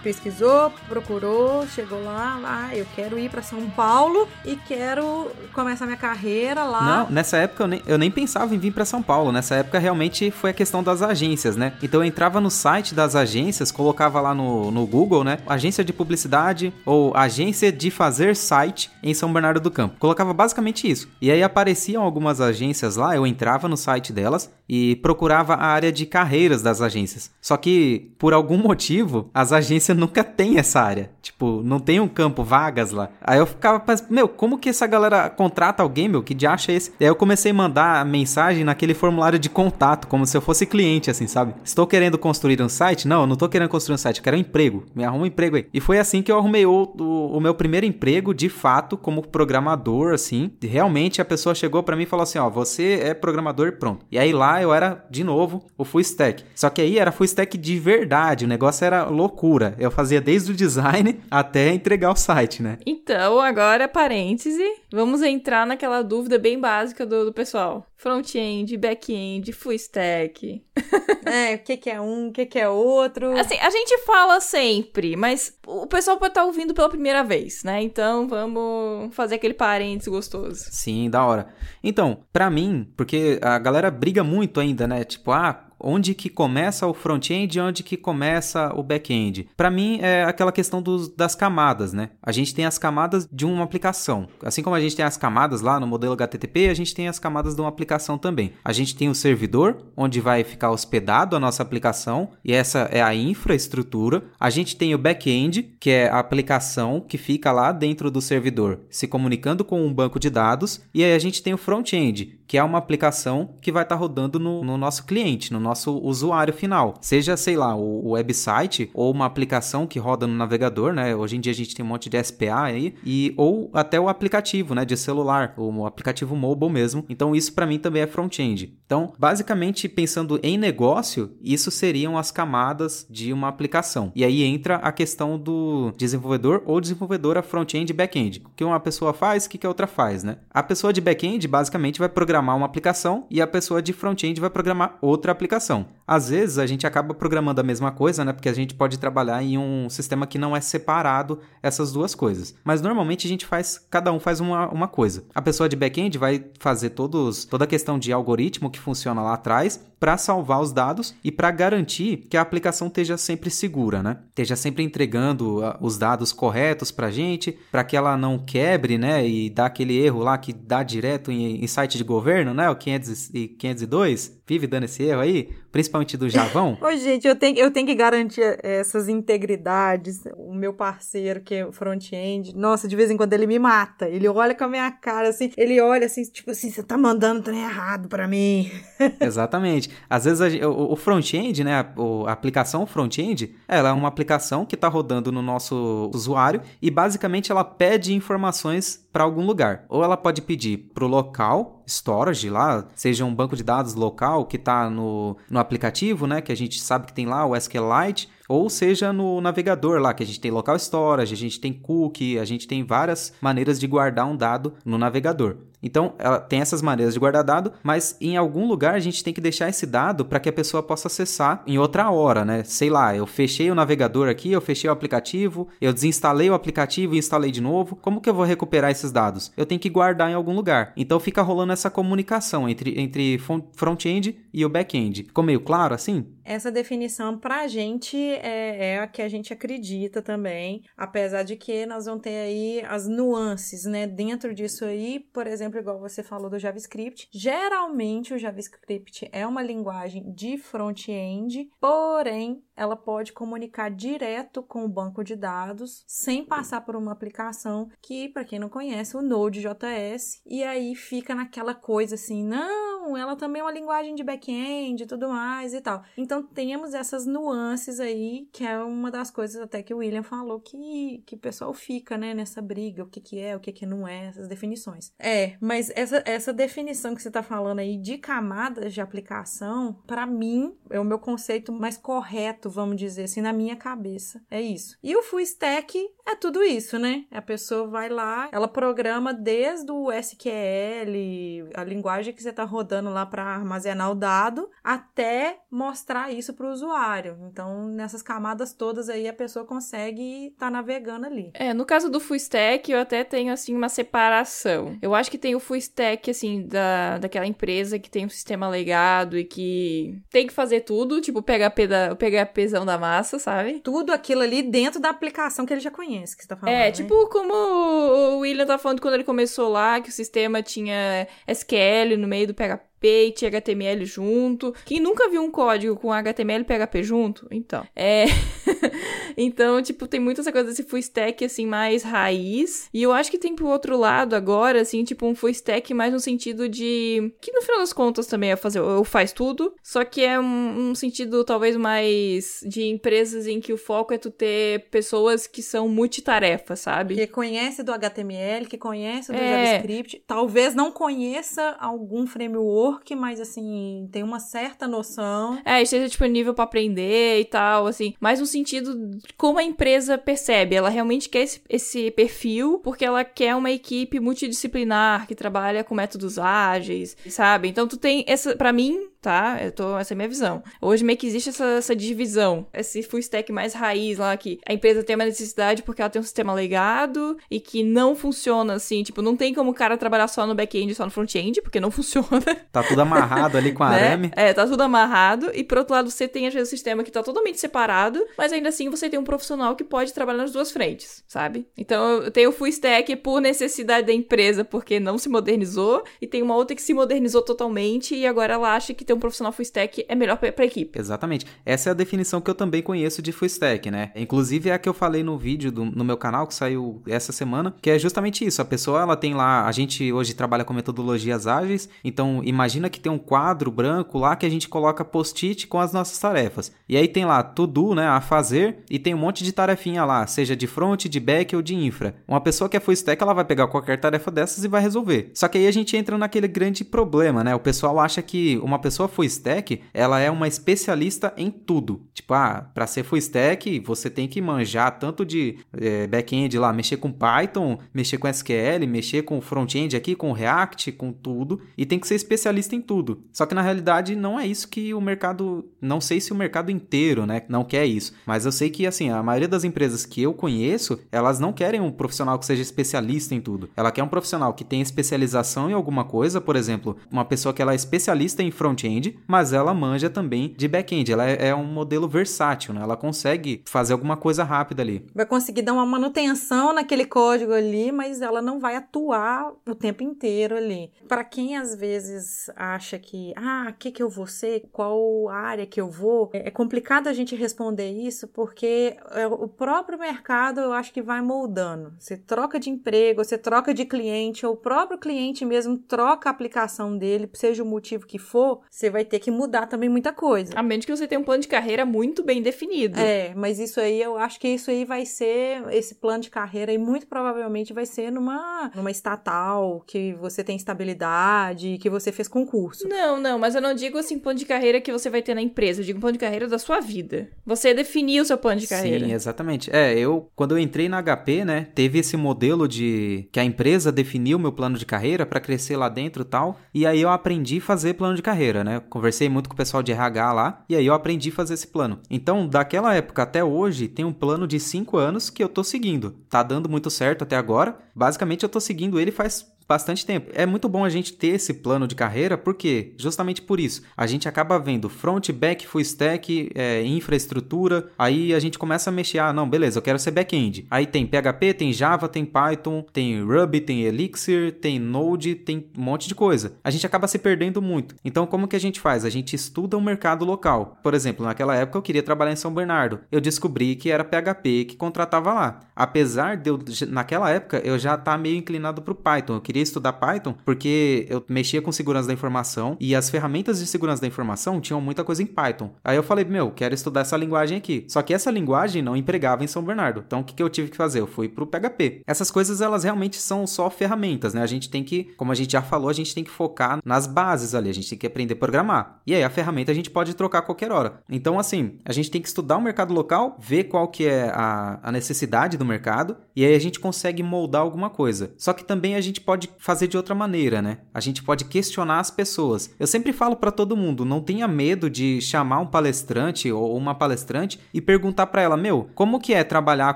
Pesquisou, procurou, chegou lá, ah, eu quero ir pra São Paulo e quero começar minha carreira lá. Não, nessa época eu nem, eu nem pensava em vir pra São Paulo. Nessa época realmente foi a questão das agências, né? Então eu entrava no site das agências, colocava lá no, no Google, né? Agência de publicidade ou agência de fazer site em São Bernardo do Campo. Colocava basicamente isso. E aí apareciam algumas agências lá, eu entrava no site delas e procurava a área de carreiras das agências. Só que, por algum motivo, as agências nunca têm essa área. Tipo, não tem um campo vagas lá. Aí eu ficava meu, como que essa galera contrata alguém, meu? Que de acha esse? Aí eu comecei a mandar mensagem naquele formulário de contato, como se eu fosse cliente, assim, sabe? Estou querendo construir um site? Não, eu não tô querendo construir um site, eu quero um emprego. Me arruma um emprego aí. E foi assim que eu arrumei o, o, o meu primeiro emprego, de fato, como programador, assim. E realmente a pessoa chegou para mim e falou assim: ó, você é programador e pronto. E aí lá eu era, de novo, o full stack. Só que aí era full stack de verdade, o negócio era loucura. Eu fazia desde o design até entregar o site, né? Então, agora, parêntese, vamos entrar naquela dúvida bem básica do, do pessoal. Front-end, back-end, full stack. É, o que, que é um, o que, que é outro. Assim, a gente fala sempre, mas o pessoal pode estar ouvindo pela primeira vez, né? Então, vamos fazer aquele parênteses gostoso. Sim, da hora. Então, pra mim, porque a galera briga muito ainda, né? Tipo, ah, onde que começa o front-end e onde que começa o back-end. Para mim é aquela questão dos, das camadas, né? A gente tem as camadas de uma aplicação. Assim como a gente tem as camadas lá no modelo HTTP, a gente tem as camadas de uma aplicação também. A gente tem o servidor, onde vai ficar hospedado a nossa aplicação, e essa é a infraestrutura. A gente tem o back-end, que é a aplicação que fica lá dentro do servidor, se comunicando com um banco de dados, e aí a gente tem o front-end, que é uma aplicação que vai estar tá rodando no, no, nosso cliente, no nosso usuário final. Seja, sei lá, o, o, website ou uma aplicação que roda no navegador, né? Hoje em dia a gente tem um monte de SPA aí, e, ou até o aplicativo, né? De celular, o aplicativo mobile mesmo. Então, isso para mim também é front-end. Então, basicamente, pensando em negócio, isso seriam as camadas de uma aplicação. E aí entra a questão do desenvolvedor ou desenvolvedora front-end e back-end. O que uma pessoa faz, o que a outra faz, né? A pessoa de back-end basicamente vai programar programar uma aplicação e a pessoa de front-end vai programar outra aplicação. Às vezes a gente acaba programando a mesma coisa, né? Porque a gente pode trabalhar em um sistema que não é separado essas duas coisas. Mas normalmente a gente faz, cada um faz uma, uma coisa. A pessoa de back-end vai fazer todos, toda a questão de algoritmo que funciona lá atrás para salvar os dados e para garantir que a aplicação esteja sempre segura, né? Esteja sempre entregando uh, os dados corretos para a gente, para que ela não quebre, né? E dá aquele erro lá que dá direto em, em site de governo, né? O 500 e 502 vive dando esse erro aí, principalmente do Javão. Ô, gente, eu tenho, eu tenho que garantir essas integridades. O meu parceiro, que é front-end, nossa, de vez em quando ele me mata. Ele olha com a minha cara, assim, ele olha assim, tipo assim, você tá mandando trem errado para mim. Exatamente. Às vezes a, o, o front-end, né, a, a aplicação front-end, ela é uma aplicação que tá rodando no nosso usuário e basicamente ela pede informações para algum lugar. Ou ela pode pedir para o local storage lá, seja um banco de dados local que está no, no aplicativo, né, que a gente sabe que tem lá o SQLite, ou seja no navegador lá, que a gente tem local storage, a gente tem cookie, a gente tem várias maneiras de guardar um dado no navegador. Então, ela tem essas maneiras de guardar dado, mas em algum lugar a gente tem que deixar esse dado para que a pessoa possa acessar em outra hora, né? Sei lá, eu fechei o navegador aqui, eu fechei o aplicativo, eu desinstalei o aplicativo e instalei de novo. Como que eu vou recuperar esses dados? Eu tenho que guardar em algum lugar. Então fica rolando essa comunicação entre, entre front-end e o back-end. Ficou meio claro assim? Essa definição para a gente é, é, a que a gente acredita também, apesar de que nós vamos ter aí as nuances, né? Dentro disso aí, por exemplo, igual você falou do JavaScript, geralmente o JavaScript é uma linguagem de front-end, porém ela pode comunicar direto com o banco de dados sem passar por uma aplicação que, para quem não conhece, o Node.js, e aí fica naquela coisa assim, não, ela também é uma linguagem de back-end e tudo mais e tal. Então temos essas nuances aí, que é uma das coisas até que o William falou que, que o pessoal fica, né, nessa briga, o que que é, o que que não é, essas definições. É, mas essa, essa definição que você tá falando aí de camadas de aplicação, para mim, é o meu conceito mais correto vamos dizer assim, na minha cabeça. É isso. E o full stack é tudo isso, né? A pessoa vai lá, ela programa desde o SQL, a linguagem que você está rodando lá para armazenar o dado, até mostrar isso para o usuário. Então, nessas camadas todas aí, a pessoa consegue estar tá navegando ali. É, no caso do full stack, eu até tenho, assim, uma separação. Eu acho que tem o full stack, assim, da, daquela empresa que tem um sistema legado e que tem que fazer tudo, tipo, PHP, da, o PHP pesão da massa, sabe? Tudo aquilo ali dentro da aplicação que ele já conhece, que você tá falando. É, né? tipo como o William tá falando quando ele começou lá, que o sistema tinha SQL no meio do PHP PHP e tinha HTML junto. Quem nunca viu um código com HTML e PHP junto? Então, é. então, tipo, tem muita essa coisa desse full stack, assim, mais raiz. E eu acho que tem pro outro lado agora, assim, tipo, um full stack mais no sentido de. Que no final das contas também é fazer. Eu faz tudo. Só que é um, um sentido talvez mais de empresas em que o foco é tu ter pessoas que são multitarefas, sabe? Que conhece do HTML, que conhece do É. JavaScript. Talvez não conheça algum framework, mas assim, tem uma certa noção. É, esteja disponível pra aprender e tal, assim. Mas no sentido de como a empresa percebe. Ela realmente quer esse, esse perfil porque ela quer uma equipe multidisciplinar que trabalha com métodos ágeis, sabe? Então tu tem essa, pra mim, tá? Eu tô, essa é a minha visão. Hoje meio que existe essa, essa divisão, esse full stack mais raiz lá que a empresa tem uma necessidade porque ela tem um sistema legado e que não funciona assim, tipo, não tem como o cara trabalhar só no back-end e só no front-end, porque não funciona. Tá tudo amarrado ali com a né? arame. É, tá tudo amarrado. E por outro lado, você tem às vezes um sistema que tá totalmente separado, mas ainda assim você tem um profissional que pode trabalhar nas duas frentes, sabe? Então eu tenho o full stack por necessidade da empresa, porque não se modernizou, e tem uma outra que se modernizou totalmente e agora ela acha que ter um profissional full stack é melhor pra, pra equipe. Exatamente. Essa é a definição que eu também conheço de full stack, né? Inclusive é a que eu falei no vídeo do- no meu canal que saiu essa semana, que é justamente isso. A pessoa ela tem lá, a gente hoje trabalha com metodologias ágeis, então imagina que tem um quadro branco lá que a gente coloca post-it com as nossas tarefas. E aí tem lá to do, né, a fazer, e tem um monte de tarefinha lá, seja de front, de back ou de infra. Uma pessoa que é full stack, ela vai pegar qualquer tarefa dessas e vai resolver. Só que aí a gente entra naquele grande problema, né? O pessoal acha que uma pessoa full stack, ela é uma especialista em tudo. Tipo, ah, para ser full stack, você tem que manjar tanto de eh, back-end lá, mexer com Python, mexer com SQL, mexer com front-end aqui, com React, com tudo, e tem que ser especialista em tudo. Só que na realidade não é isso que o mercado, não sei se o mercado inteiro, né, não quer isso, mas eu sei que assim, a maioria das empresas que eu conheço, elas não querem um profissional que seja especialista em tudo. Ela quer um profissional que tenha especialização em alguma coisa, por exemplo, uma pessoa que ela é especialista em front-end, mas ela manja também de back-end. Ela é, é um modelo versátil, né? Ela consegue fazer alguma coisa rápida ali. Vai conseguir dar uma manutenção naquele código ali, mas ela não vai atuar o tempo inteiro ali. Para quem às vezes acha que, ah, o que que eu vou ser? Qual área que eu vou? É é complicado a gente responder isso porque é, o próprio mercado eu acho que vai moldando. Você troca de emprego, você troca de cliente, ou o próprio cliente mesmo troca a aplicação dele, seja o motivo que for, você vai ter que mudar também muita coisa. A menos que você tenha um plano de carreira muito bem definido. É, mas isso aí, eu acho que isso aí vai ser, esse plano de carreira aí muito provavelmente vai ser numa, numa estatal, que você tem estabilidade, que você fez concurso. Não, não, mas eu não digo assim plano de carreira que você vai ter na empresa, eu digo plano de carreira da sua vida. Você definir o seu plano de carreira. Sim, exatamente. É, eu, quando eu entrei na HP, né, teve esse modelo de que a empresa definiu meu plano de carreira para crescer lá dentro e tal, e aí eu aprendi a fazer plano de carreira, né? Conversei muito com o pessoal de RH lá, e aí eu aprendi a fazer esse plano. Então, daquela época até hoje, tem um plano de 5 anos que eu tô seguindo. Tá dando muito certo até agora. Basicamente, eu tô seguindo ele faz bastante tempo. É muito bom a gente ter esse plano de carreira, porque justamente por isso a gente acaba vendo front, back, full stack, é, infraestrutura. Aí a gente começa a mexer. Ah, não, beleza, eu quero ser back-end. Aí tem PHP, tem Java, tem Python, tem Ruby, tem Elixir, tem Node, tem um monte de coisa. A gente acaba se perdendo muito. Então, como que a gente faz? A gente estuda o mercado local. Por exemplo, naquela época eu queria trabalhar em São Bernardo. Eu descobri que era PHP que contratava lá. Apesar de eu, naquela época, eu já estar meio inclinado para o Python. Eu queria estudar Python porque eu mexia com segurança da informação e as ferramentas de segurança da informação tinham muita coisa em Python. Aí eu falei, meu, quero estudar essa linguagem aqui. Só que essa linguagem não empregava em São Bernardo. Então o que, que eu tive que fazer? Eu fui pro PHP. Essas coisas, elas realmente são só ferramentas, né? A gente tem que, como a gente já falou, a gente tem que focar nas bases ali. A gente tem que aprender a programar. E aí a ferramenta a gente pode trocar a qualquer hora. Então, assim, a gente tem que estudar o mercado local, ver qual que é a, a necessidade do mercado, e aí a gente consegue moldar alguma coisa. Só que também a gente pode fazer de outra maneira, né? A gente pode questionar as pessoas. Eu sempre falo para todo mundo, não tenha medo de chamar um palestrante ou uma palestrante e perguntar para ela, meu, como que é trabalhar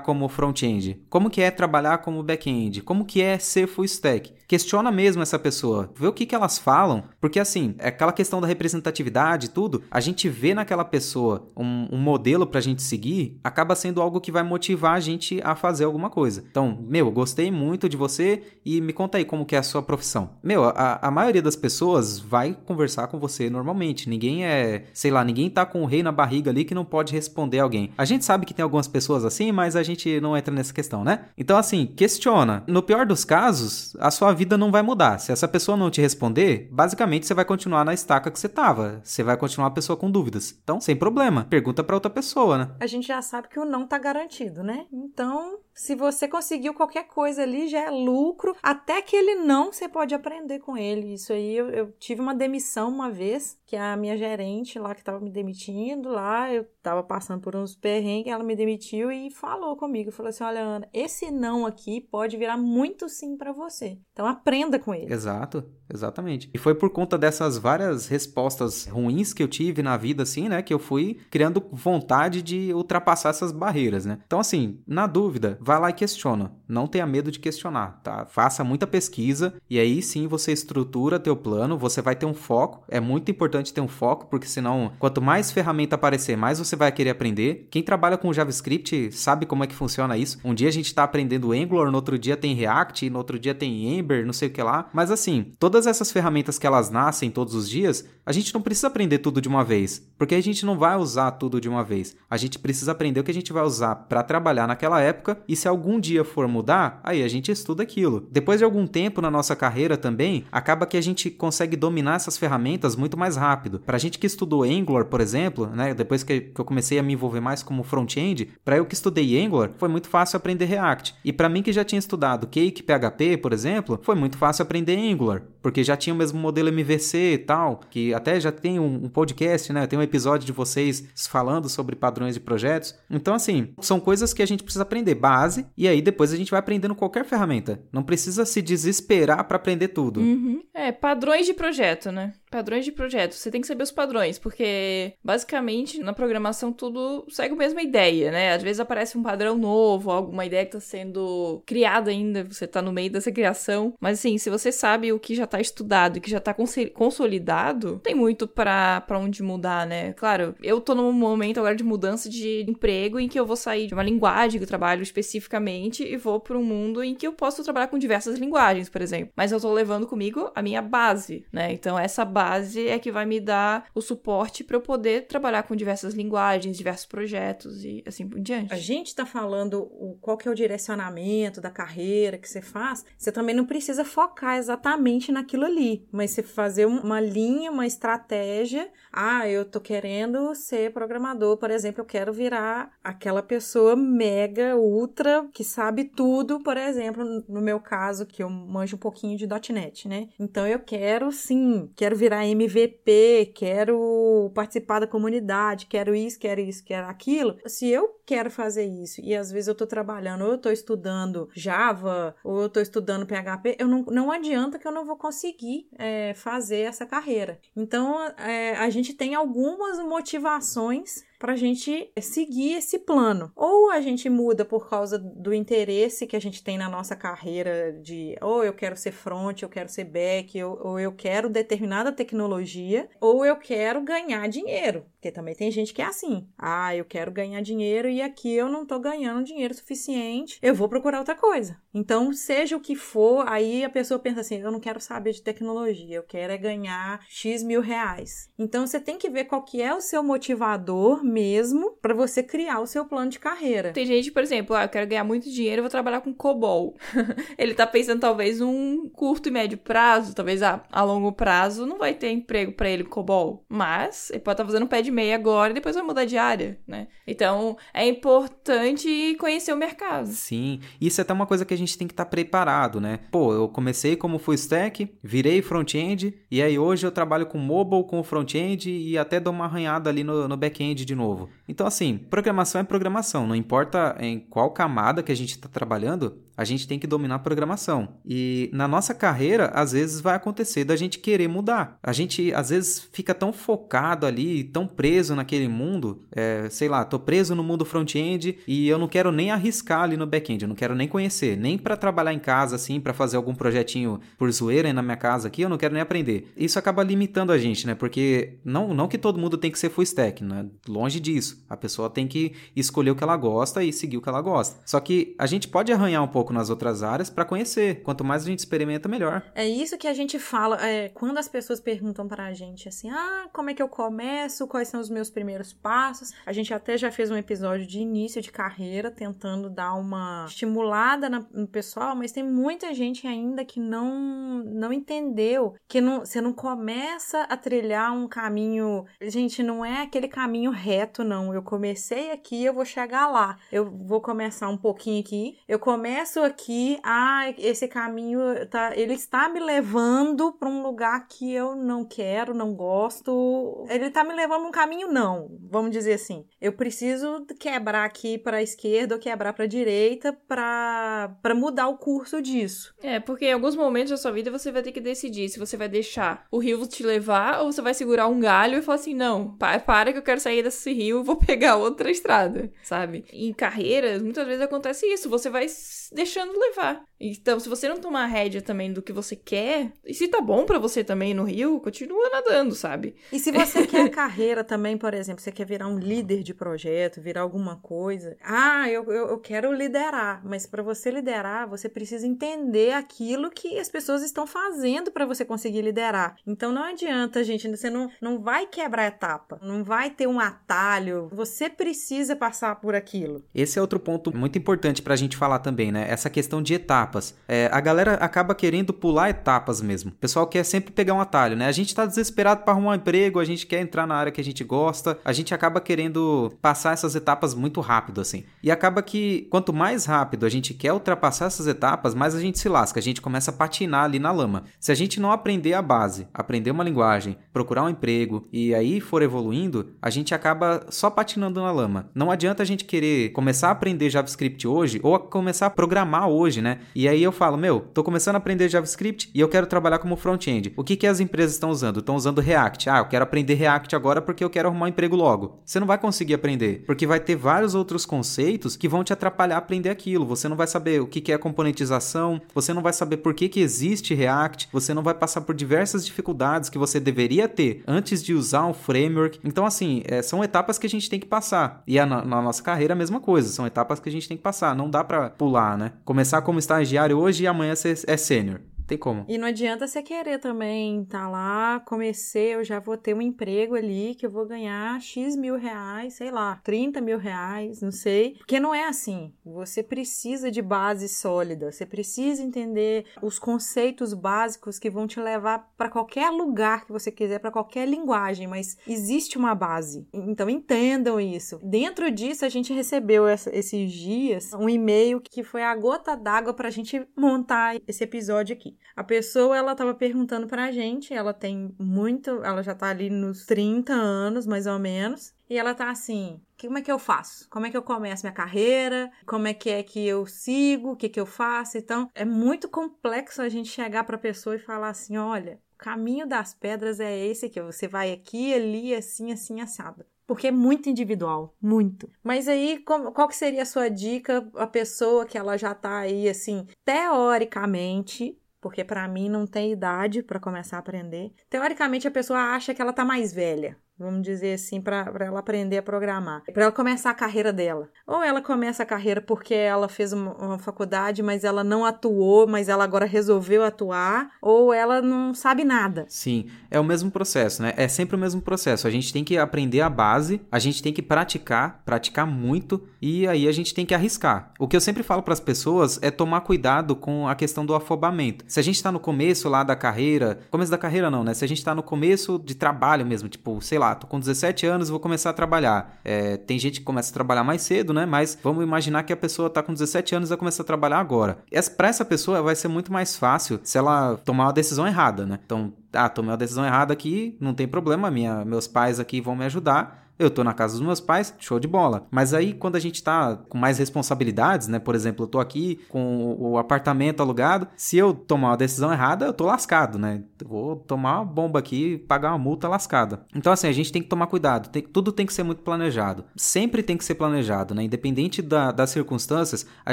como front-end? Como que é trabalhar como back-end? Como que é ser full stack? Questiona mesmo essa pessoa, vê o que, que elas falam, porque assim, é aquela questão da representatividade e tudo, a gente vê naquela pessoa um, um modelo pra gente seguir, acaba sendo algo que vai motivar a gente a fazer alguma coisa. Então, meu, gostei muito de você e me conta aí, como que é a sua profissão. Meu, a, a maioria das pessoas vai conversar com você normalmente. Ninguém é, sei lá, ninguém tá com o rei na barriga ali que não pode responder alguém. A gente sabe que tem algumas pessoas assim, mas a gente não entra nessa questão, né? Então, assim, questiona. No pior dos casos, a sua vida não vai mudar. Se essa pessoa não te responder, basicamente você vai continuar na estaca que você tava. Você vai continuar a pessoa com dúvidas. Então, sem problema. Pergunta para outra pessoa, né? A gente já sabe que o não tá garantido, né? Então, se você conseguiu qualquer coisa ali, já é lucro. Até que ele não, você pode aprender com ele. Isso aí, eu, eu tive uma demissão uma vez, que a minha gerente lá que tava me demitindo, lá eu tava passando por uns perrengues, ela me demitiu e falou comigo. Falou assim: olha, Ana, esse não aqui pode virar muito sim para você. Então aprenda com ele. Exato, exatamente. E foi por conta dessas várias respostas ruins que eu tive na vida, assim, né, que eu fui criando vontade de ultrapassar essas barreiras, né? Então, assim, na dúvida, vai lá e questiona. Não tenha medo de questionar, tá? Faça muita pesquisa e aí sim você estrutura teu plano, você vai ter um foco. É muito importante ter um foco, porque senão, quanto mais ferramenta aparecer, mais você vai querer aprender. Quem trabalha com JavaScript sabe como é que funciona isso. Um dia a gente tá aprendendo Angular, no outro dia tem React, no outro dia tem Ember, não sei o que lá. Mas assim, todas essas ferramentas que elas nascem todos os dias, a gente não precisa aprender tudo de uma vez, porque a gente não vai usar tudo de uma vez. A gente precisa aprender o que a gente vai usar para trabalhar naquela época e se algum dia for mudar, aí a gente estuda aquilo. Depois de algum tempo na nossa carreira também, acaba que a gente consegue dominar essas ferramentas muito mais rápido. Pra gente que estudou Angular, por exemplo, né, depois que eu comecei a me envolver mais como front-end, para eu que estudei Angular, foi muito fácil aprender React. E para mim que já tinha estudado Cake, PHP, por exemplo, foi muito fácil aprender Angular, porque já tinha o mesmo modelo MVC e tal, que até já tem um, um podcast, né, tem um episódio de vocês falando sobre padrões de projetos. Então assim, são coisas que a gente precisa aprender base e aí depois a gente vai aprendendo qualquer ferramenta. Não precisa se desesperar para aprender tudo. Uhum. É, padrões de projeto, né? Padrões de projeto. Você tem que saber os padrões, porque basicamente na programação tudo segue a mesma ideia, né? Às vezes aparece um padrão novo, alguma ideia que está sendo criada ainda, você está no meio dessa criação. Mas assim, se você sabe o que já está estudado e que já está consolidado, tem muito para onde mudar, né? Claro, eu tô num momento agora de mudança de emprego em que eu vou sair de uma linguagem que eu trabalho especificamente e vou para um mundo em que eu posso trabalhar com diversas linguagens, por exemplo. Mas eu tô levando comigo a minha base, né? Então essa base base é que vai me dar o suporte para eu poder trabalhar com diversas linguagens, diversos projetos e assim por diante. A gente está falando o, qual que é o direcionamento da carreira que você faz. Você também não precisa focar exatamente naquilo ali, mas você fazer uma linha, uma estratégia. Ah, eu tô querendo ser programador, por exemplo, eu quero virar aquela pessoa mega, ultra, que sabe tudo, por exemplo, no meu caso, que eu manjo um pouquinho de .NET, né? Então eu quero sim, quero virar virar MVP, quero participar da comunidade, quero isso, quero isso, quero aquilo. Se eu quero fazer isso e às vezes eu tô trabalhando, ou eu tô estudando Java, ou eu tô estudando PHP, eu não, não adianta que eu não vou conseguir é, fazer essa carreira. Então, é, a gente tem algumas motivações para a gente seguir esse plano. Ou a gente muda por causa do interesse que a gente tem na nossa carreira de ou eu quero ser front, eu quero ser back, ou, ou eu quero determinada tecnologia, ou eu quero ganhar dinheiro. Porque também tem gente que é assim. Ah, eu quero ganhar dinheiro e aqui eu não tô ganhando dinheiro suficiente, eu vou procurar outra coisa. Então, seja o que for, aí a pessoa pensa assim: eu não quero saber de tecnologia, eu quero é ganhar X mil reais. Então, você tem que ver qual que é o seu motivador mesmo para você criar o seu plano de carreira. Tem gente, por exemplo, ah, eu quero ganhar muito dinheiro, eu vou trabalhar com COBOL. ele tá pensando talvez um curto e médio prazo, talvez a, a longo prazo não vai ter emprego para ele COBOL, mas ele pode estar tá fazendo pé de meia agora e depois vai mudar de área, né? Então, é importante conhecer o mercado. Sim, isso é até uma coisa que a gente tem que estar tá preparado, né? Pô, eu comecei como full stack, virei front-end e aí hoje eu trabalho com mobile, com front-end e até dou uma arranhada ali no, no back-end de novo. Então, assim, programação é programação, não importa em qual camada que a gente está trabalhando, a gente tem que dominar a programação. E na nossa carreira, às vezes vai acontecer da gente querer mudar. A gente, às vezes, fica tão focado ali, tão preso naquele mundo, é, sei lá, tô preso no mundo front-end e eu não quero nem arriscar ali no back-end, eu não quero nem conhecer, nem para trabalhar em casa, assim, para fazer algum projetinho por zoeira na minha casa aqui, eu não quero nem aprender. Isso acaba limitando a gente, né? Porque não, não que todo mundo tem que ser full stack, né? Longe disso. A pessoa tem que escolher o que ela gosta e seguir o que ela gosta. Só que a gente pode arranhar um pouco nas outras áreas para conhecer. Quanto mais a gente experimenta, melhor. É isso que a gente fala, é, quando as pessoas perguntam pra gente assim, ah, como é que eu começo, quais são os meus primeiros passos? A gente até já fez um episódio de início de carreira, tentando dar uma estimulada no pessoal, mas tem muita gente ainda que não, não entendeu, que não, você não começa a trilhar um caminho, gente, não é aquele caminho reto, não. Eu comecei aqui, eu vou chegar lá. Eu vou começar um pouquinho aqui, eu começo aqui, ah, esse caminho tá, ele está me levando para um lugar que eu não quero, não gosto. Ele tá me levando caminho não, vamos dizer assim. Eu preciso quebrar aqui para a esquerda ou quebrar para a direita para para mudar o curso disso. É, porque em alguns momentos da sua vida você vai ter que decidir se você vai deixar o rio te levar ou você vai segurar um galho e falar assim: não, pa- para que eu quero sair desse rio, vou pegar outra estrada, sabe? Em carreiras, muitas vezes acontece isso, você vai se deixando levar. Então, se você não tomar a rédea também do que você quer, e se tá bom pra você também no rio, continua nadando, sabe? E se você quer carreira também, por exemplo, você quer virar um líder de projeto, virar alguma coisa. Ah, eu, eu, eu quero liderar. Mas para você liderar, você precisa entender aquilo que as pessoas estão fazendo para você conseguir liderar. Então não adianta, gente, você não, não vai quebrar etapa, não vai ter um atalho. Você precisa passar por aquilo. Esse é outro ponto muito importante pra gente falar também, né? Essa questão de etapas. É, a galera acaba querendo pular etapas mesmo. O pessoal quer sempre pegar um atalho, né? A gente tá desesperado pra arrumar um emprego, a gente quer entrar na área que a gente gosta, a gente acaba querendo passar essas etapas muito rápido, assim. E acaba que quanto mais rápido a gente quer ultrapassar essas etapas, mais a gente se lasca, a gente começa a patinar ali na lama. Se a gente não aprender a base, aprender uma linguagem, procurar um emprego e aí for evoluindo, a gente acaba só patinando na lama. Não adianta a gente querer começar a aprender JavaScript hoje ou a começar a programar hoje, né? E aí eu falo, meu, tô começando a aprender JavaScript e eu quero trabalhar como front-end. O que que as empresas estão usando? Estão usando React. Ah, eu quero aprender React agora porque eu quero arrumar um emprego logo. Você não vai conseguir aprender, porque vai ter vários outros conceitos que vão te atrapalhar a aprender aquilo. Você não vai saber o que é componentização, você não vai saber por que que existe React, você não vai passar por diversas dificuldades que você deveria ter antes de usar um framework. Então, assim, é, são etapas que a gente tem que passar. E a- na, nossa carreira a mesma coisa, são etapas que a gente tem que passar. Não dá pra pular, né? Começar como estagiário hoje e amanhã você é sênior. Tem como. E não adianta você querer também tá lá, comecei, eu já vou ter um emprego ali que eu vou ganhar X mil reais, sei lá, 30 mil reais, não sei. Porque não é assim. Você precisa de base sólida, você precisa entender os conceitos básicos que vão te levar para qualquer lugar que você quiser, para qualquer linguagem, mas existe uma base. Então entendam isso. Dentro disso, a gente recebeu essa- esses dias um e-mail que foi a gota d'água para a gente montar esse episódio aqui. A pessoa, ela tava perguntando pra gente, ela tem muito, ela já tá ali nos 30 anos, mais ou menos, e ela tá assim, como é que eu faço? Como é que eu começo minha carreira? Como é que é que eu sigo? O que que eu faço? Então, é muito complexo a gente chegar pra pessoa e falar assim, olha, o caminho das pedras é esse aqui, você vai aqui, ali, assim, assim, assado. Porque é muito individual, muito. Mas aí, qual que seria a sua dica? A pessoa que ela já tá aí, assim, teoricamente, porque pra mim não tem idade pra começar a aprender. Teoricamente, a pessoa acha que ela tá mais velha. Vamos dizer assim, pra ela aprender a programar. Pra ela começar a carreira dela. Ou ela começa a carreira porque ela fez uma, uma faculdade, mas ela não atuou, mas ela agora resolveu atuar. Ou ela não sabe nada. Sim, é o mesmo processo, né? É sempre o mesmo processo. A gente tem que aprender a base, a gente tem que praticar, praticar muito e aí a gente tem que arriscar. O que eu sempre falo para as pessoas é tomar cuidado com a questão do afobamento. Se a gente tá no começo lá da carreira, começo da carreira não, né? Se a gente tá no começo de trabalho mesmo, tipo, sei lá, tô com 17 anos, vou começar a trabalhar. É, tem gente que começa a trabalhar mais cedo, né? Mas vamos imaginar que a pessoa tá com 17 anos e vai começar a trabalhar agora. Pra essa pessoa vai ser muito mais fácil se ela tomar uma decisão errada, né? Então, ah, tomei uma decisão errada aqui, não tem problema, minha, meus pais aqui vão me ajudar. Eu tô na casa dos meus pais, show de bola. Mas aí, quando a gente tá com mais responsabilidades, né? Por exemplo, eu tô aqui com o apartamento alugado. Se eu tomar uma decisão errada, eu tô lascado, né? Eu vou tomar uma bomba aqui e pagar uma multa lascada. Então, assim, a gente tem que tomar cuidado. Tem- tudo tem que ser muito planejado. Sempre tem que ser planejado, né? Independente da- das circunstâncias, a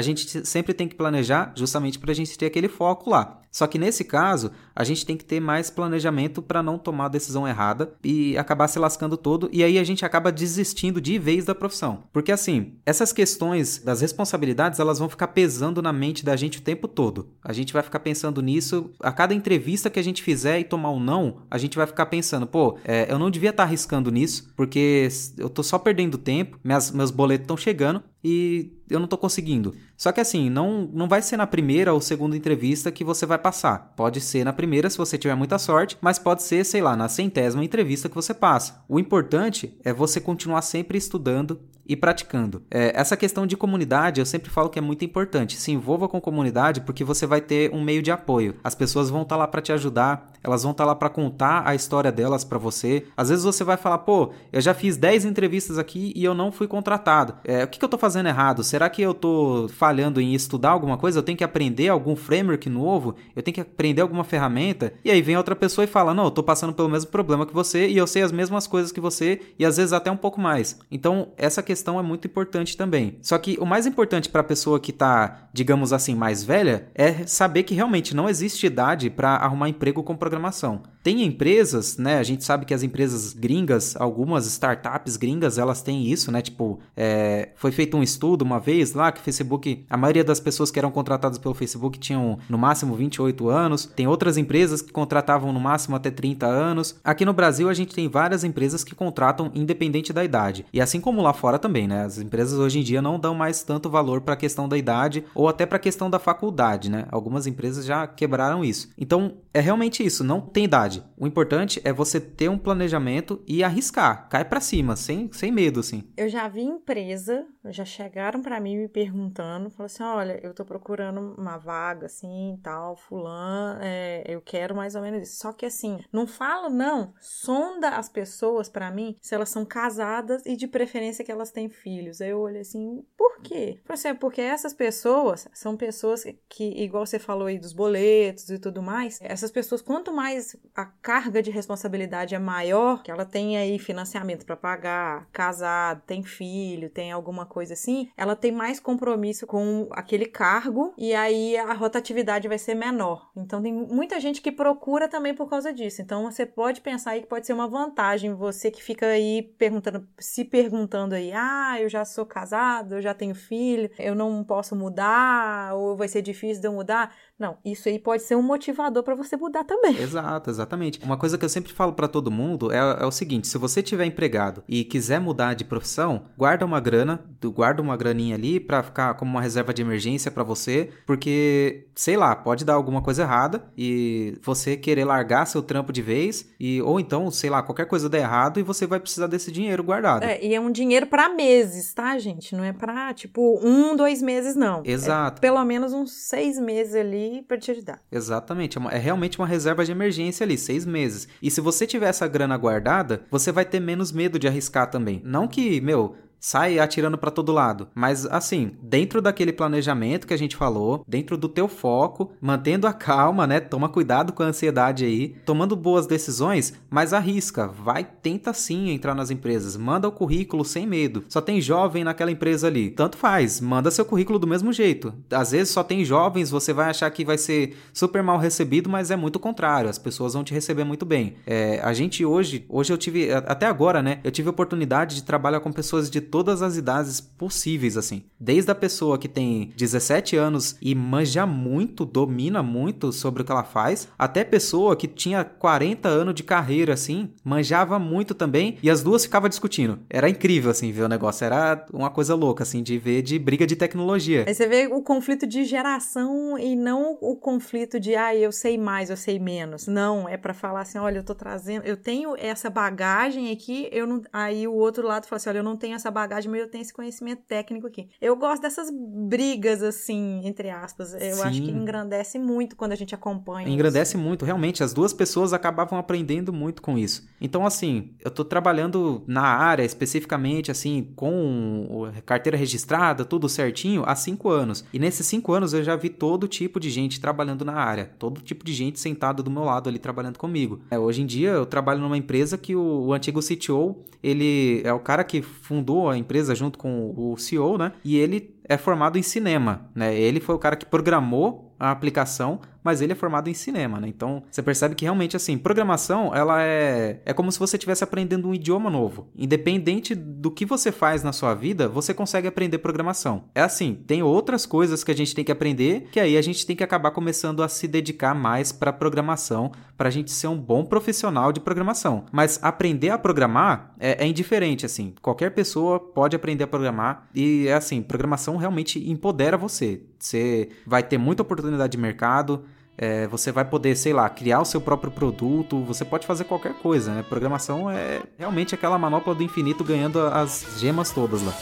gente sempre tem que planejar justamente pra gente ter aquele foco lá. Só que nesse caso, a gente tem que ter mais planejamento para não tomar a decisão errada e acabar se lascando todo. E aí a gente acaba acaba desistindo de vez da profissão. Porque assim, essas questões das responsabilidades, elas vão ficar pesando na mente da gente o tempo todo. A gente vai ficar pensando nisso a cada entrevista que a gente fizer e tomar um não, a gente vai ficar pensando, pô, é, eu não devia estar arriscando nisso, porque eu tô só perdendo tempo, minhas, meus boletos estão chegando e eu não tô conseguindo. Só que assim, não, não vai ser na primeira ou segunda entrevista que você vai passar. Pode ser na primeira se você tiver muita sorte, mas pode ser, sei lá, na centésima entrevista que você passa. O importante é você continuar sempre estudando e praticando. É, essa questão de comunidade eu sempre falo que é muito importante. Se envolva com comunidade porque você vai ter um meio de apoio. As pessoas vão estar tá lá para te ajudar, elas vão estar tá lá para contar a história delas para você. Às vezes você vai falar, pô, eu já fiz 10 entrevistas aqui e eu não fui contratado. É, o que, que eu tô fazendo errado? Será que eu tô falhando em estudar alguma coisa? Eu tenho que aprender algum framework novo? Eu tenho que aprender alguma ferramenta? E aí vem outra pessoa e fala, não, eu tô passando pelo mesmo problema que você e eu sei as mesmas coisas que você e às vezes até um pouco mais. Então, essa questão questão é muito importante também. Só que o mais importante para a pessoa que está, digamos assim, mais velha é saber que realmente não existe idade para arrumar emprego com programação. Tem empresas, né? A gente sabe que as empresas gringas, algumas startups gringas, elas têm isso, né? Tipo, é, foi feito um estudo uma vez lá que o Facebook, a maioria das pessoas que eram contratadas pelo Facebook tinham no máximo 28 anos. Tem outras empresas que contratavam no máximo até 30 anos. Aqui no Brasil a gente tem várias empresas que contratam independente da idade. E assim como lá fora também, né? As empresas hoje em dia não dão mais tanto valor para a questão da idade ou até para a questão da faculdade, né? Algumas empresas já quebraram isso. Então, é realmente isso, não tem idade. O importante é você ter um planejamento e arriscar. Cai para cima, sem, sem medo, assim. Eu já vi empresa, já chegaram para mim me perguntando, falou assim, olha, eu tô procurando uma vaga, assim, tal, fulano, é, eu quero mais ou menos isso. Só que assim, não falo não, sonda as pessoas para mim se elas são casadas e de preferência que elas têm filhos. Aí eu olhei assim, por quê? Falei assim, é porque essas pessoas são pessoas que, igual você falou aí dos boletos e tudo mais, essas pessoas, quanto mais a a carga de responsabilidade é maior, que ela tem aí financiamento para pagar, casado, tem filho, tem alguma coisa assim, ela tem mais compromisso com aquele cargo e aí a rotatividade vai ser menor. Então tem muita gente que procura também por causa disso. Então você pode pensar aí que pode ser uma vantagem você que fica aí perguntando, se perguntando aí, ah, eu já sou casado, eu já tenho filho, eu não posso mudar ou vai ser difícil de eu mudar. Não, isso aí pode ser um motivador para você mudar também. Exato, exatamente. Uma coisa que eu sempre falo para todo mundo é, é, o seguinte: se você tiver empregado e quiser mudar de profissão, guarda uma grana, guarda uma graninha ali para ficar como uma reserva de emergência para você, porque sei lá, pode dar alguma coisa errada e você querer largar seu trampo de vez e ou então, sei lá, qualquer coisa der errado e você vai precisar desse dinheiro guardado. É, e é um dinheiro para meses, tá, gente? Não é para tipo um, dois meses não. É Exato. É pelo menos uns seis meses ali para te ajudar. Exatamente, é, uma, é, realmente uma reserva de emergência ali, seis meses. E se você tiver essa grana guardada, você vai ter menos medo de arriscar também. Não que, meu, sai atirando para todo lado. Mas assim, dentro daquele planejamento que a gente falou, dentro do teu foco, mantendo a calma, né? Toma cuidado com a ansiedade aí, tomando boas decisões, mas arrisca, vai, tenta sim entrar nas empresas, manda o currículo sem medo. Só tem jovem naquela empresa ali, tanto faz, manda seu currículo do mesmo jeito. Às vezes só tem jovens, você vai achar que vai ser super mal recebido, mas é muito contrário, as pessoas vão te receber muito bem. É, a gente hoje, hoje eu tive, até agora, né? Eu tive oportunidade de trabalhar com pessoas de todas as idades possíveis, assim. Desde a pessoa que tem 17 anos e manja muito, domina muito sobre o que ela faz, até pessoa que tinha 40 anos de carreira, assim, manjava muito também, e as duas ficavam discutindo. Era incrível, assim, ver o negócio. Era uma coisa louca, assim, de ver de briga de tecnologia. Aí você vê o conflito de geração e não o conflito de, ah, eu sei mais, eu sei menos. Não, é para falar assim, olha, eu tô trazendo, eu tenho essa bagagem aqui, eu não. Aí o outro lado fala assim, olha, eu não tenho essa bagagem bagagem, mas eu tenho esse conhecimento técnico aqui. Eu gosto dessas brigas, assim, entre aspas. Eu Sim. acho que engrandece muito quando a gente acompanha. Engrandece isso. muito, realmente. As duas pessoas acabavam aprendendo muito com isso. Então, assim, eu tô trabalhando na área especificamente, assim, com carteira registrada, tudo certinho, há cinco anos. E nesses cinco anos eu já vi todo tipo de gente trabalhando na área. Todo tipo de gente sentada do meu lado ali trabalhando comigo. É, hoje em dia eu trabalho numa empresa que o, o antigo CTO, ele é o cara que fundou a empresa junto com o CEO, né? E ele é formado em cinema, né? Ele foi o cara que programou a aplicação, mas ele é formado em cinema, né? Então, você percebe que realmente, assim, programação, ela é, é como se você estivesse aprendendo um idioma novo. Independente do que você faz na sua vida, você consegue aprender programação. É assim, tem outras coisas que a gente tem que aprender, que aí a gente tem que acabar começando a se dedicar mais para programação, para a gente ser um bom profissional de programação. Mas aprender a programar é, é indiferente, assim. Qualquer pessoa pode aprender a programar e, é assim, programação realmente empodera você. Você vai ter muita oportunidade de mercado, é, você vai poder, sei lá, criar o seu próprio produto, você pode fazer qualquer coisa, né? Programação é realmente aquela manopla do infinito ganhando as gemas todas lá.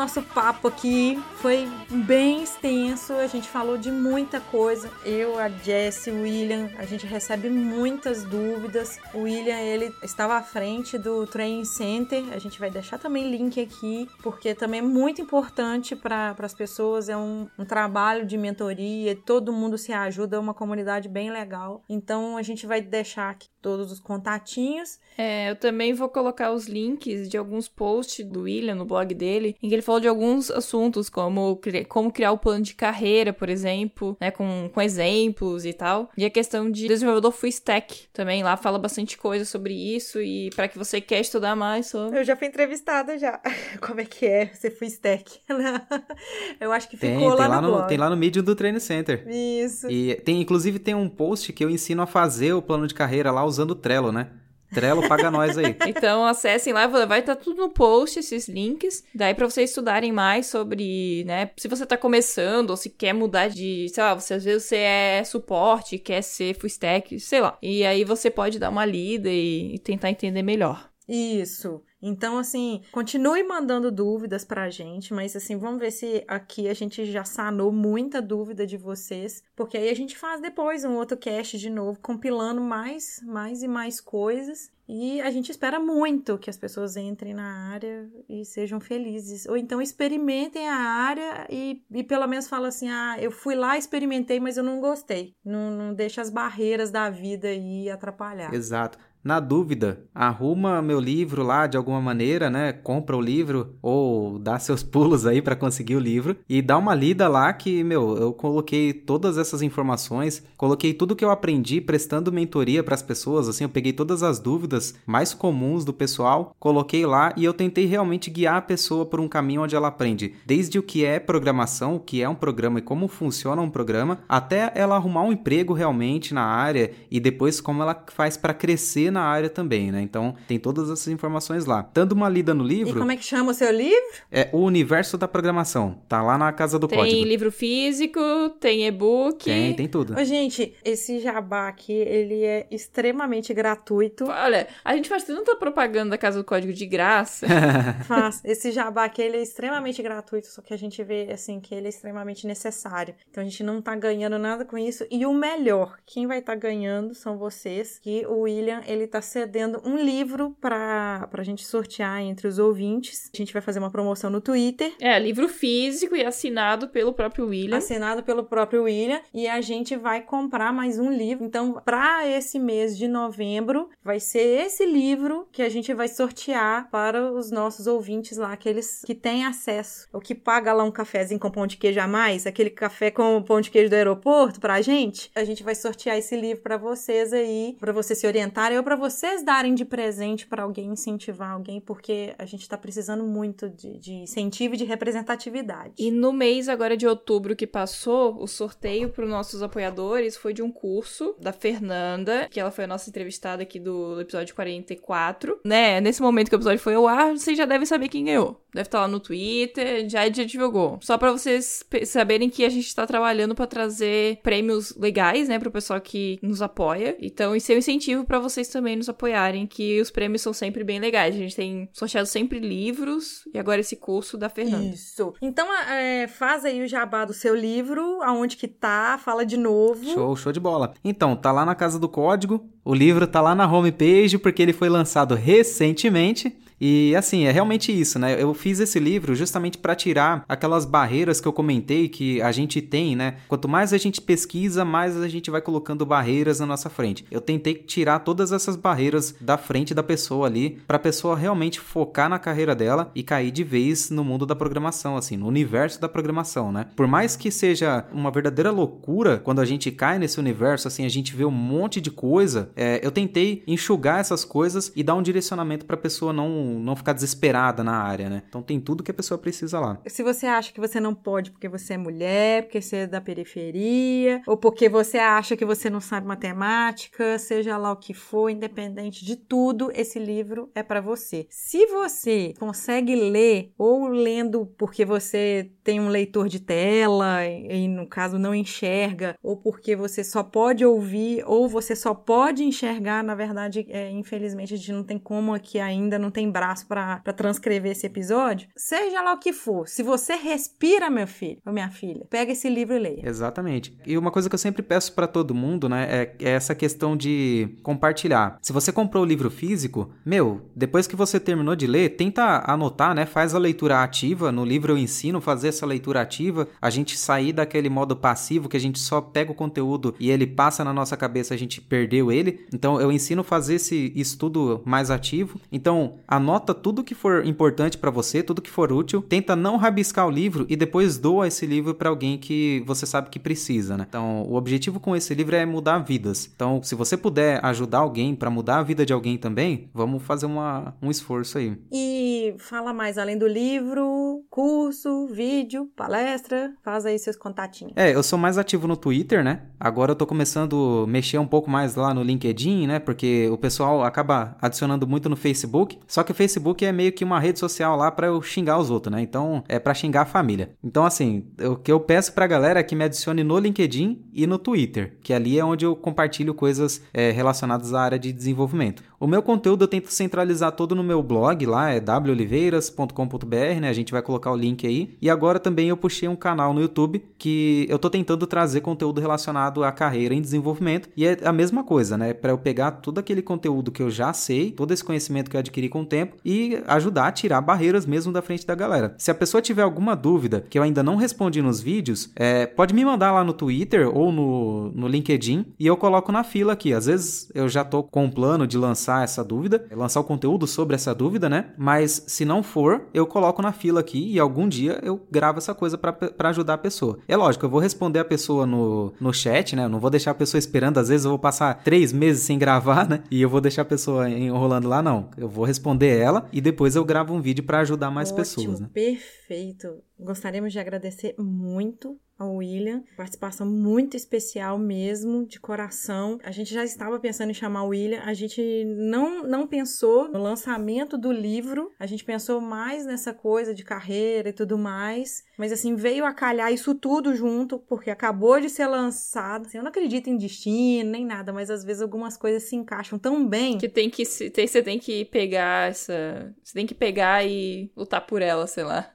Nosso papo aqui foi bem extenso, a gente falou de muita coisa. Eu, a Jessie, o William, a gente recebe muitas dúvidas. O William, ele estava à frente do Training Center, a gente vai deixar também link aqui, porque também é muito importante para as pessoas, é um, um trabalho de mentoria, todo mundo se ajuda, é uma comunidade bem legal. Então, a gente vai deixar aqui todos os contatinhos. É, eu também vou colocar os links de alguns posts do William no blog dele, em que ele falou de alguns assuntos, como, cri- como criar o plano de carreira, por exemplo, né, com, com exemplos e tal. E a questão de desenvolvedor full stack também, lá fala bastante coisa sobre isso, e para que você quer estudar mais sobre. Eu já fui entrevistada já. Como é que é? Você foi stack. Eu acho que Tem, ficou tem, lá, lá no, no, blog. tem lá no Medium do Training Center. Isso. E tem, inclusive, tem um post que eu ensino a fazer o plano de carreira lá usando o Trello, né? Trello paga nós aí. Então acessem lá, vai estar tudo no post, esses links. Daí pra vocês estudarem mais sobre, né, se você tá começando ou se quer mudar de, sei lá, você às vezes você é suporte, quer ser full stack, sei lá. E aí você pode dar uma lida e, e tentar entender melhor. Isso. Então, assim, continue mandando dúvidas pra gente, mas assim, vamos ver se aqui a gente já sanou muita dúvida de vocês, porque aí a gente faz depois um outro cast de novo, compilando mais, mais e mais coisas. E a gente espera muito que as pessoas entrem na área e sejam felizes. Ou então experimentem a área e, e pelo menos falem assim: ah, eu fui lá, experimentei, mas eu não gostei. Não, não deixa as barreiras da vida aí atrapalhar. Exato. Na dúvida, arruma meu livro lá de alguma maneira, né? Compra o livro ou dá seus pulos aí para conseguir o livro e dá uma lida lá que, meu, eu coloquei todas essas informações, coloquei tudo que eu aprendi prestando mentoria para as pessoas, assim, eu peguei todas as dúvidas mais comuns do pessoal, coloquei lá e eu tentei realmente guiar a pessoa por um caminho onde ela aprende, desde o que é programação, o que é um programa e como funciona um programa, até ela arrumar um emprego realmente na área e depois como ela faz para crescer na área também, né? Então tem todas essas informações lá. Dando uma lida no E livro, como é que chama o seu livro? é o universo da programação. Tá lá na casa do Tem código. livro físico, tem e-book. Tem, tem tudo. Ô, gente, esse jabá aqui, ele é extremamente gratuito. Olha, a gente faz tanta propaganda da Casa do Código de graça. Faz. Esse jabá aqui, ele é extremamente gratuito, só que a gente vê, assim, que ele é extremamente necessário. Então, a gente não tá ganhando nada com isso. E o melhor, quem vai estar ganhando são vocês, que o William, ele tá cedendo um livro pra, pra gente sortear entre os ouvintes. A gente vai fazer uma promoção no Twitter. é, livro físico e assinado pelo próprio William. assinado pelo próprio William e a gente vai comprar mais um livro. Então, para esse mês de novembro, vai ser esse livro que a gente vai sortear para os nossos ouvintes lá, aqueles que têm acesso, ou que paga lá um cafezinho com pão de queijo a mais, aquele café com pão de queijo do aeroporto pra gente. A gente vai sortear esse livro para vocês aí, para vocês se orientarem ou para vocês darem de presente para alguém, incentivar alguém, porque a gente tá precisando muito de, de incentivo e de representatividade. E no mês agora de outubro que passou, o sorteio para os nossos apoiadores foi de um curso da Fernanda, que ela foi a nossa entrevistada aqui do episódio 44. Né, nesse momento que o episódio foi ao ar, vocês já devem saber quem ganhou. Deve estar lá no Twitter, já, divulgou. Só para vocês saberem que a gente tá trabalhando para trazer prêmios legais, né, pro pessoal que nos apoia. Então, isso é um incentivo para vocês também nos apoiarem, que os prêmios são sempre bem legais. A gente tem sorteado sempre livros e agora esse curso da Fernanda. Isso. Então, é, faz aí o jabá do seu livro, aonde que tá, fala de novo. Show, show de bola. Então, tá lá na casa do código. O livro tá lá na homepage porque ele foi lançado recentemente. E assim, é realmente isso, né? Eu fiz esse livro justamente para tirar aquelas barreiras que eu comentei que a gente tem, né? Quanto mais a gente pesquisa, mais a gente vai colocando barreiras na nossa frente. Eu tentei tirar todas essas barreiras da frente da pessoa ali, para a pessoa realmente focar na carreira dela e cair de vez no mundo da programação, assim, no universo da programação, né? Por mais que seja uma verdadeira loucura quando a gente cai nesse universo, assim, a gente vê um monte de coisa, é, eu tentei enxugar essas coisas e dar um direcionamento para a pessoa não não ficar desesperada na área, né? Então tem tudo que a pessoa precisa lá. Se você acha que você não pode porque você é mulher, porque você é da periferia, ou porque você acha que você não sabe matemática, seja lá o que for, independente de tudo, esse livro é para você. Se você consegue ler ou lendo porque você tem um leitor de tela e no caso não enxerga, ou porque você só pode ouvir ou você só pode enxergar, na verdade, é, infelizmente a gente não tem como aqui ainda, não tem braço para transcrever esse episódio, seja lá o que for, se você respira, meu filho ou minha filha, pega esse livro e leia. Exatamente. E uma coisa que eu sempre peço para todo mundo, né, é, é essa questão de compartilhar. Se você comprou o livro físico, meu, depois que você terminou de ler, tenta anotar, né, faz a leitura ativa. No livro eu ensino fazer essa leitura ativa, a gente sair daquele modo passivo que a gente só pega o conteúdo e ele passa na nossa cabeça, a gente perdeu ele. Então eu ensino a fazer esse estudo mais ativo. Então, anota anota tudo que for importante para você, tudo que for útil, tenta não rabiscar o livro e depois doa esse livro para alguém que você sabe que precisa, né? Então, o objetivo com esse livro é mudar vidas. Então, se você puder ajudar alguém para mudar a vida de alguém também, vamos fazer uma, um esforço aí. E fala mais além do livro, curso, vídeo, palestra, faz aí seus contatinhos. É, eu sou mais ativo no Twitter, né? Agora eu tô começando a mexer um pouco mais lá no LinkedIn, né? Porque o pessoal acaba adicionando muito no Facebook. Só que o Facebook é meio que uma rede social lá para eu xingar os outros, né? Então, é para xingar a família. Então, assim, o que eu peço pra galera é que me adicione no LinkedIn e no Twitter, que ali é onde eu compartilho coisas é, relacionadas à área de desenvolvimento. O meu conteúdo eu tento centralizar todo no meu blog, lá é woliveiras.com.br, né? A gente vai colocar o link aí. E agora também eu puxei um canal no YouTube que eu tô tentando trazer conteúdo relacionado à carreira em desenvolvimento. E é a mesma coisa, né? Para eu pegar todo aquele conteúdo que eu já sei, todo esse conhecimento que eu adquiri com o tempo e ajudar a tirar barreiras mesmo da frente da galera. Se a pessoa tiver alguma dúvida que eu ainda não respondi nos vídeos, é, pode me mandar lá no Twitter ou no, no LinkedIn e eu coloco na fila aqui. Às vezes eu já tô com um plano de lançar essa dúvida, lançar o conteúdo sobre essa dúvida, né? Mas se não for, eu coloco na fila aqui e algum dia eu gravo essa coisa para ajudar a pessoa. É lógico, eu vou responder a pessoa no, no chat, né? Eu não vou deixar a pessoa esperando. Às vezes eu vou passar três meses sem gravar, né? E eu vou deixar a pessoa enrolando lá, não. Eu vou responder ela e depois eu gravo um vídeo para ajudar mais Ótimo, pessoas, né? Perfeito. Gostaríamos de agradecer muito ao William, participação muito especial mesmo, de coração. A gente já estava pensando em chamar o William, a gente não, não pensou no lançamento do livro, a gente pensou mais nessa coisa de carreira e tudo mais, mas assim, veio a calhar isso tudo junto, porque acabou de ser lançado. Assim, eu não acredito em destino nem nada, mas às vezes algumas coisas se encaixam tão bem. Que tem que tem, você tem que pegar essa. Você tem que pegar e lutar por ela, sei lá.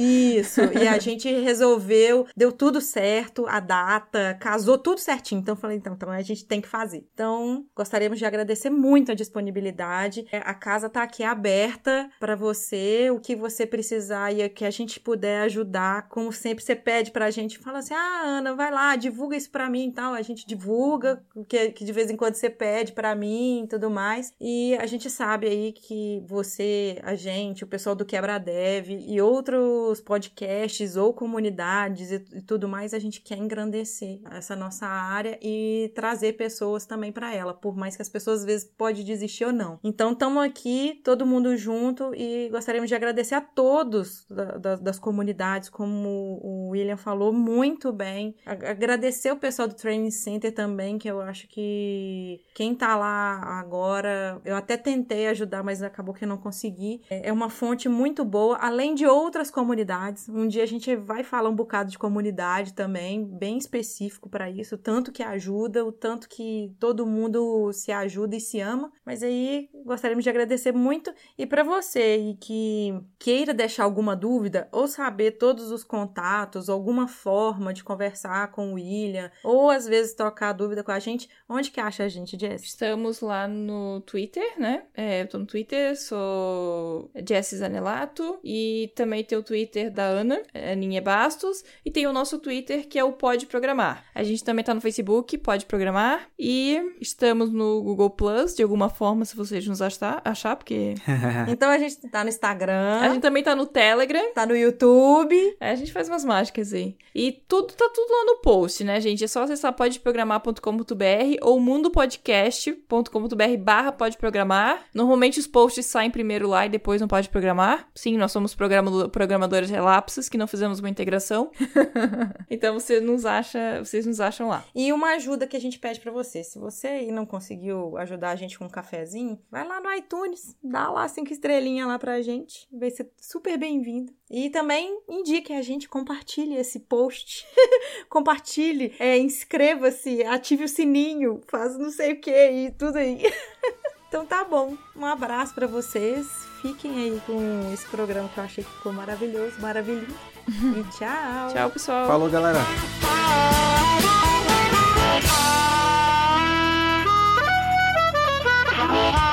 Isso. E a gente resolveu, deu tudo certo, a data, casou tudo certinho. Então falei, então, então a gente tem que fazer. Então, gostaríamos de agradecer muito a disponibilidade. É, a casa tá aqui aberta para você, o que você precisar e que a gente puder ajudar. Como sempre, você pede pra gente, fala assim: "Ah, Ana, vai lá, divulga isso pra mim", e tal. A gente divulga, que, que de vez em quando você pede para mim e tudo mais. E a gente sabe aí que você, a gente, o pessoal do Quebra Dev e outros podcasts ou comunidades e tudo mais, a gente quer engrandecer essa nossa área e trazer pessoas também para ela, por mais que as pessoas às vezes pode desistir ou não. Então estamos aqui, todo mundo junto e gostaríamos de agradecer a todos da, da, das comunidades, como o William falou muito bem. Agradecer o pessoal do Training Center também, que eu acho que quem tá lá agora, eu até tentei ajudar, mas acabou que eu não consegui. É, é uma fonte muito boa, além de outras comunidades. Um dia a gente vai falar um bocado de comunidade atividade também, bem específico para isso, tanto que ajuda, o tanto que todo mundo se ajuda e se ama. Mas aí gostaríamos de agradecer muito e para você e que queira deixar alguma dúvida ou saber todos os contatos, alguma forma de conversar com o William ou às vezes trocar dúvida com a gente, onde que acha a gente, Jess? Estamos lá no Twitter, né? É, eu tô no Twitter, sou Jessie Zanelato. E também tem o Twitter da Ana, Aninha Bastos. E tem o nosso Twitter, que é o Pode Programar. A gente também tá no Facebook, Pode Programar. E estamos no Google Plus, de alguma forma, se vocês nos achar, achar porque. Então a gente tá no Instagram, A gente também tá no Telegram. tá no YouTube. É, a gente faz umas mágicas aí. E tudo tá tudo lá no post, né, gente? É só acessar podeprogramar.com.br ou mundopodcast.com.br barra podeprogramar. Normalmente os posts saem primeiro lá e depois no Pode Programar. Sim, nós somos programado- programadores relapsos que não fizemos uma integração. então você nos acha, vocês nos acham lá. E uma ajuda que a gente pede pra você. Se você não conseguiu ajudar a gente com um cafezinho, vai lá no iTunes, dá lá cinco estrelinhas lá pra gente. Vai ser super bem-vindo. E também indique a gente, compartilhe esse post. compartilhe, é, inscreva-se, ative o sininho, faz não sei o que e tudo aí. então tá bom. Um abraço pra vocês. Fiquem aí com esse programa que eu achei que ficou maravilhoso, maravilhoso. e tchau. Tchau, pessoal. Falou, galera.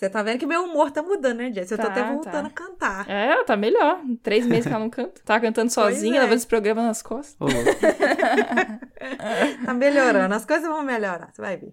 Você tá vendo que meu humor tá mudando, né, Jess? Eu tô Tá, até voltando tá. a cantar. É, tá melhor. Três meses que ela não canta. Tá cantando sozinha, é. levando esse programa nas costas. Louco. Tá melhorando. As coisas vão melhorar, você vai ver.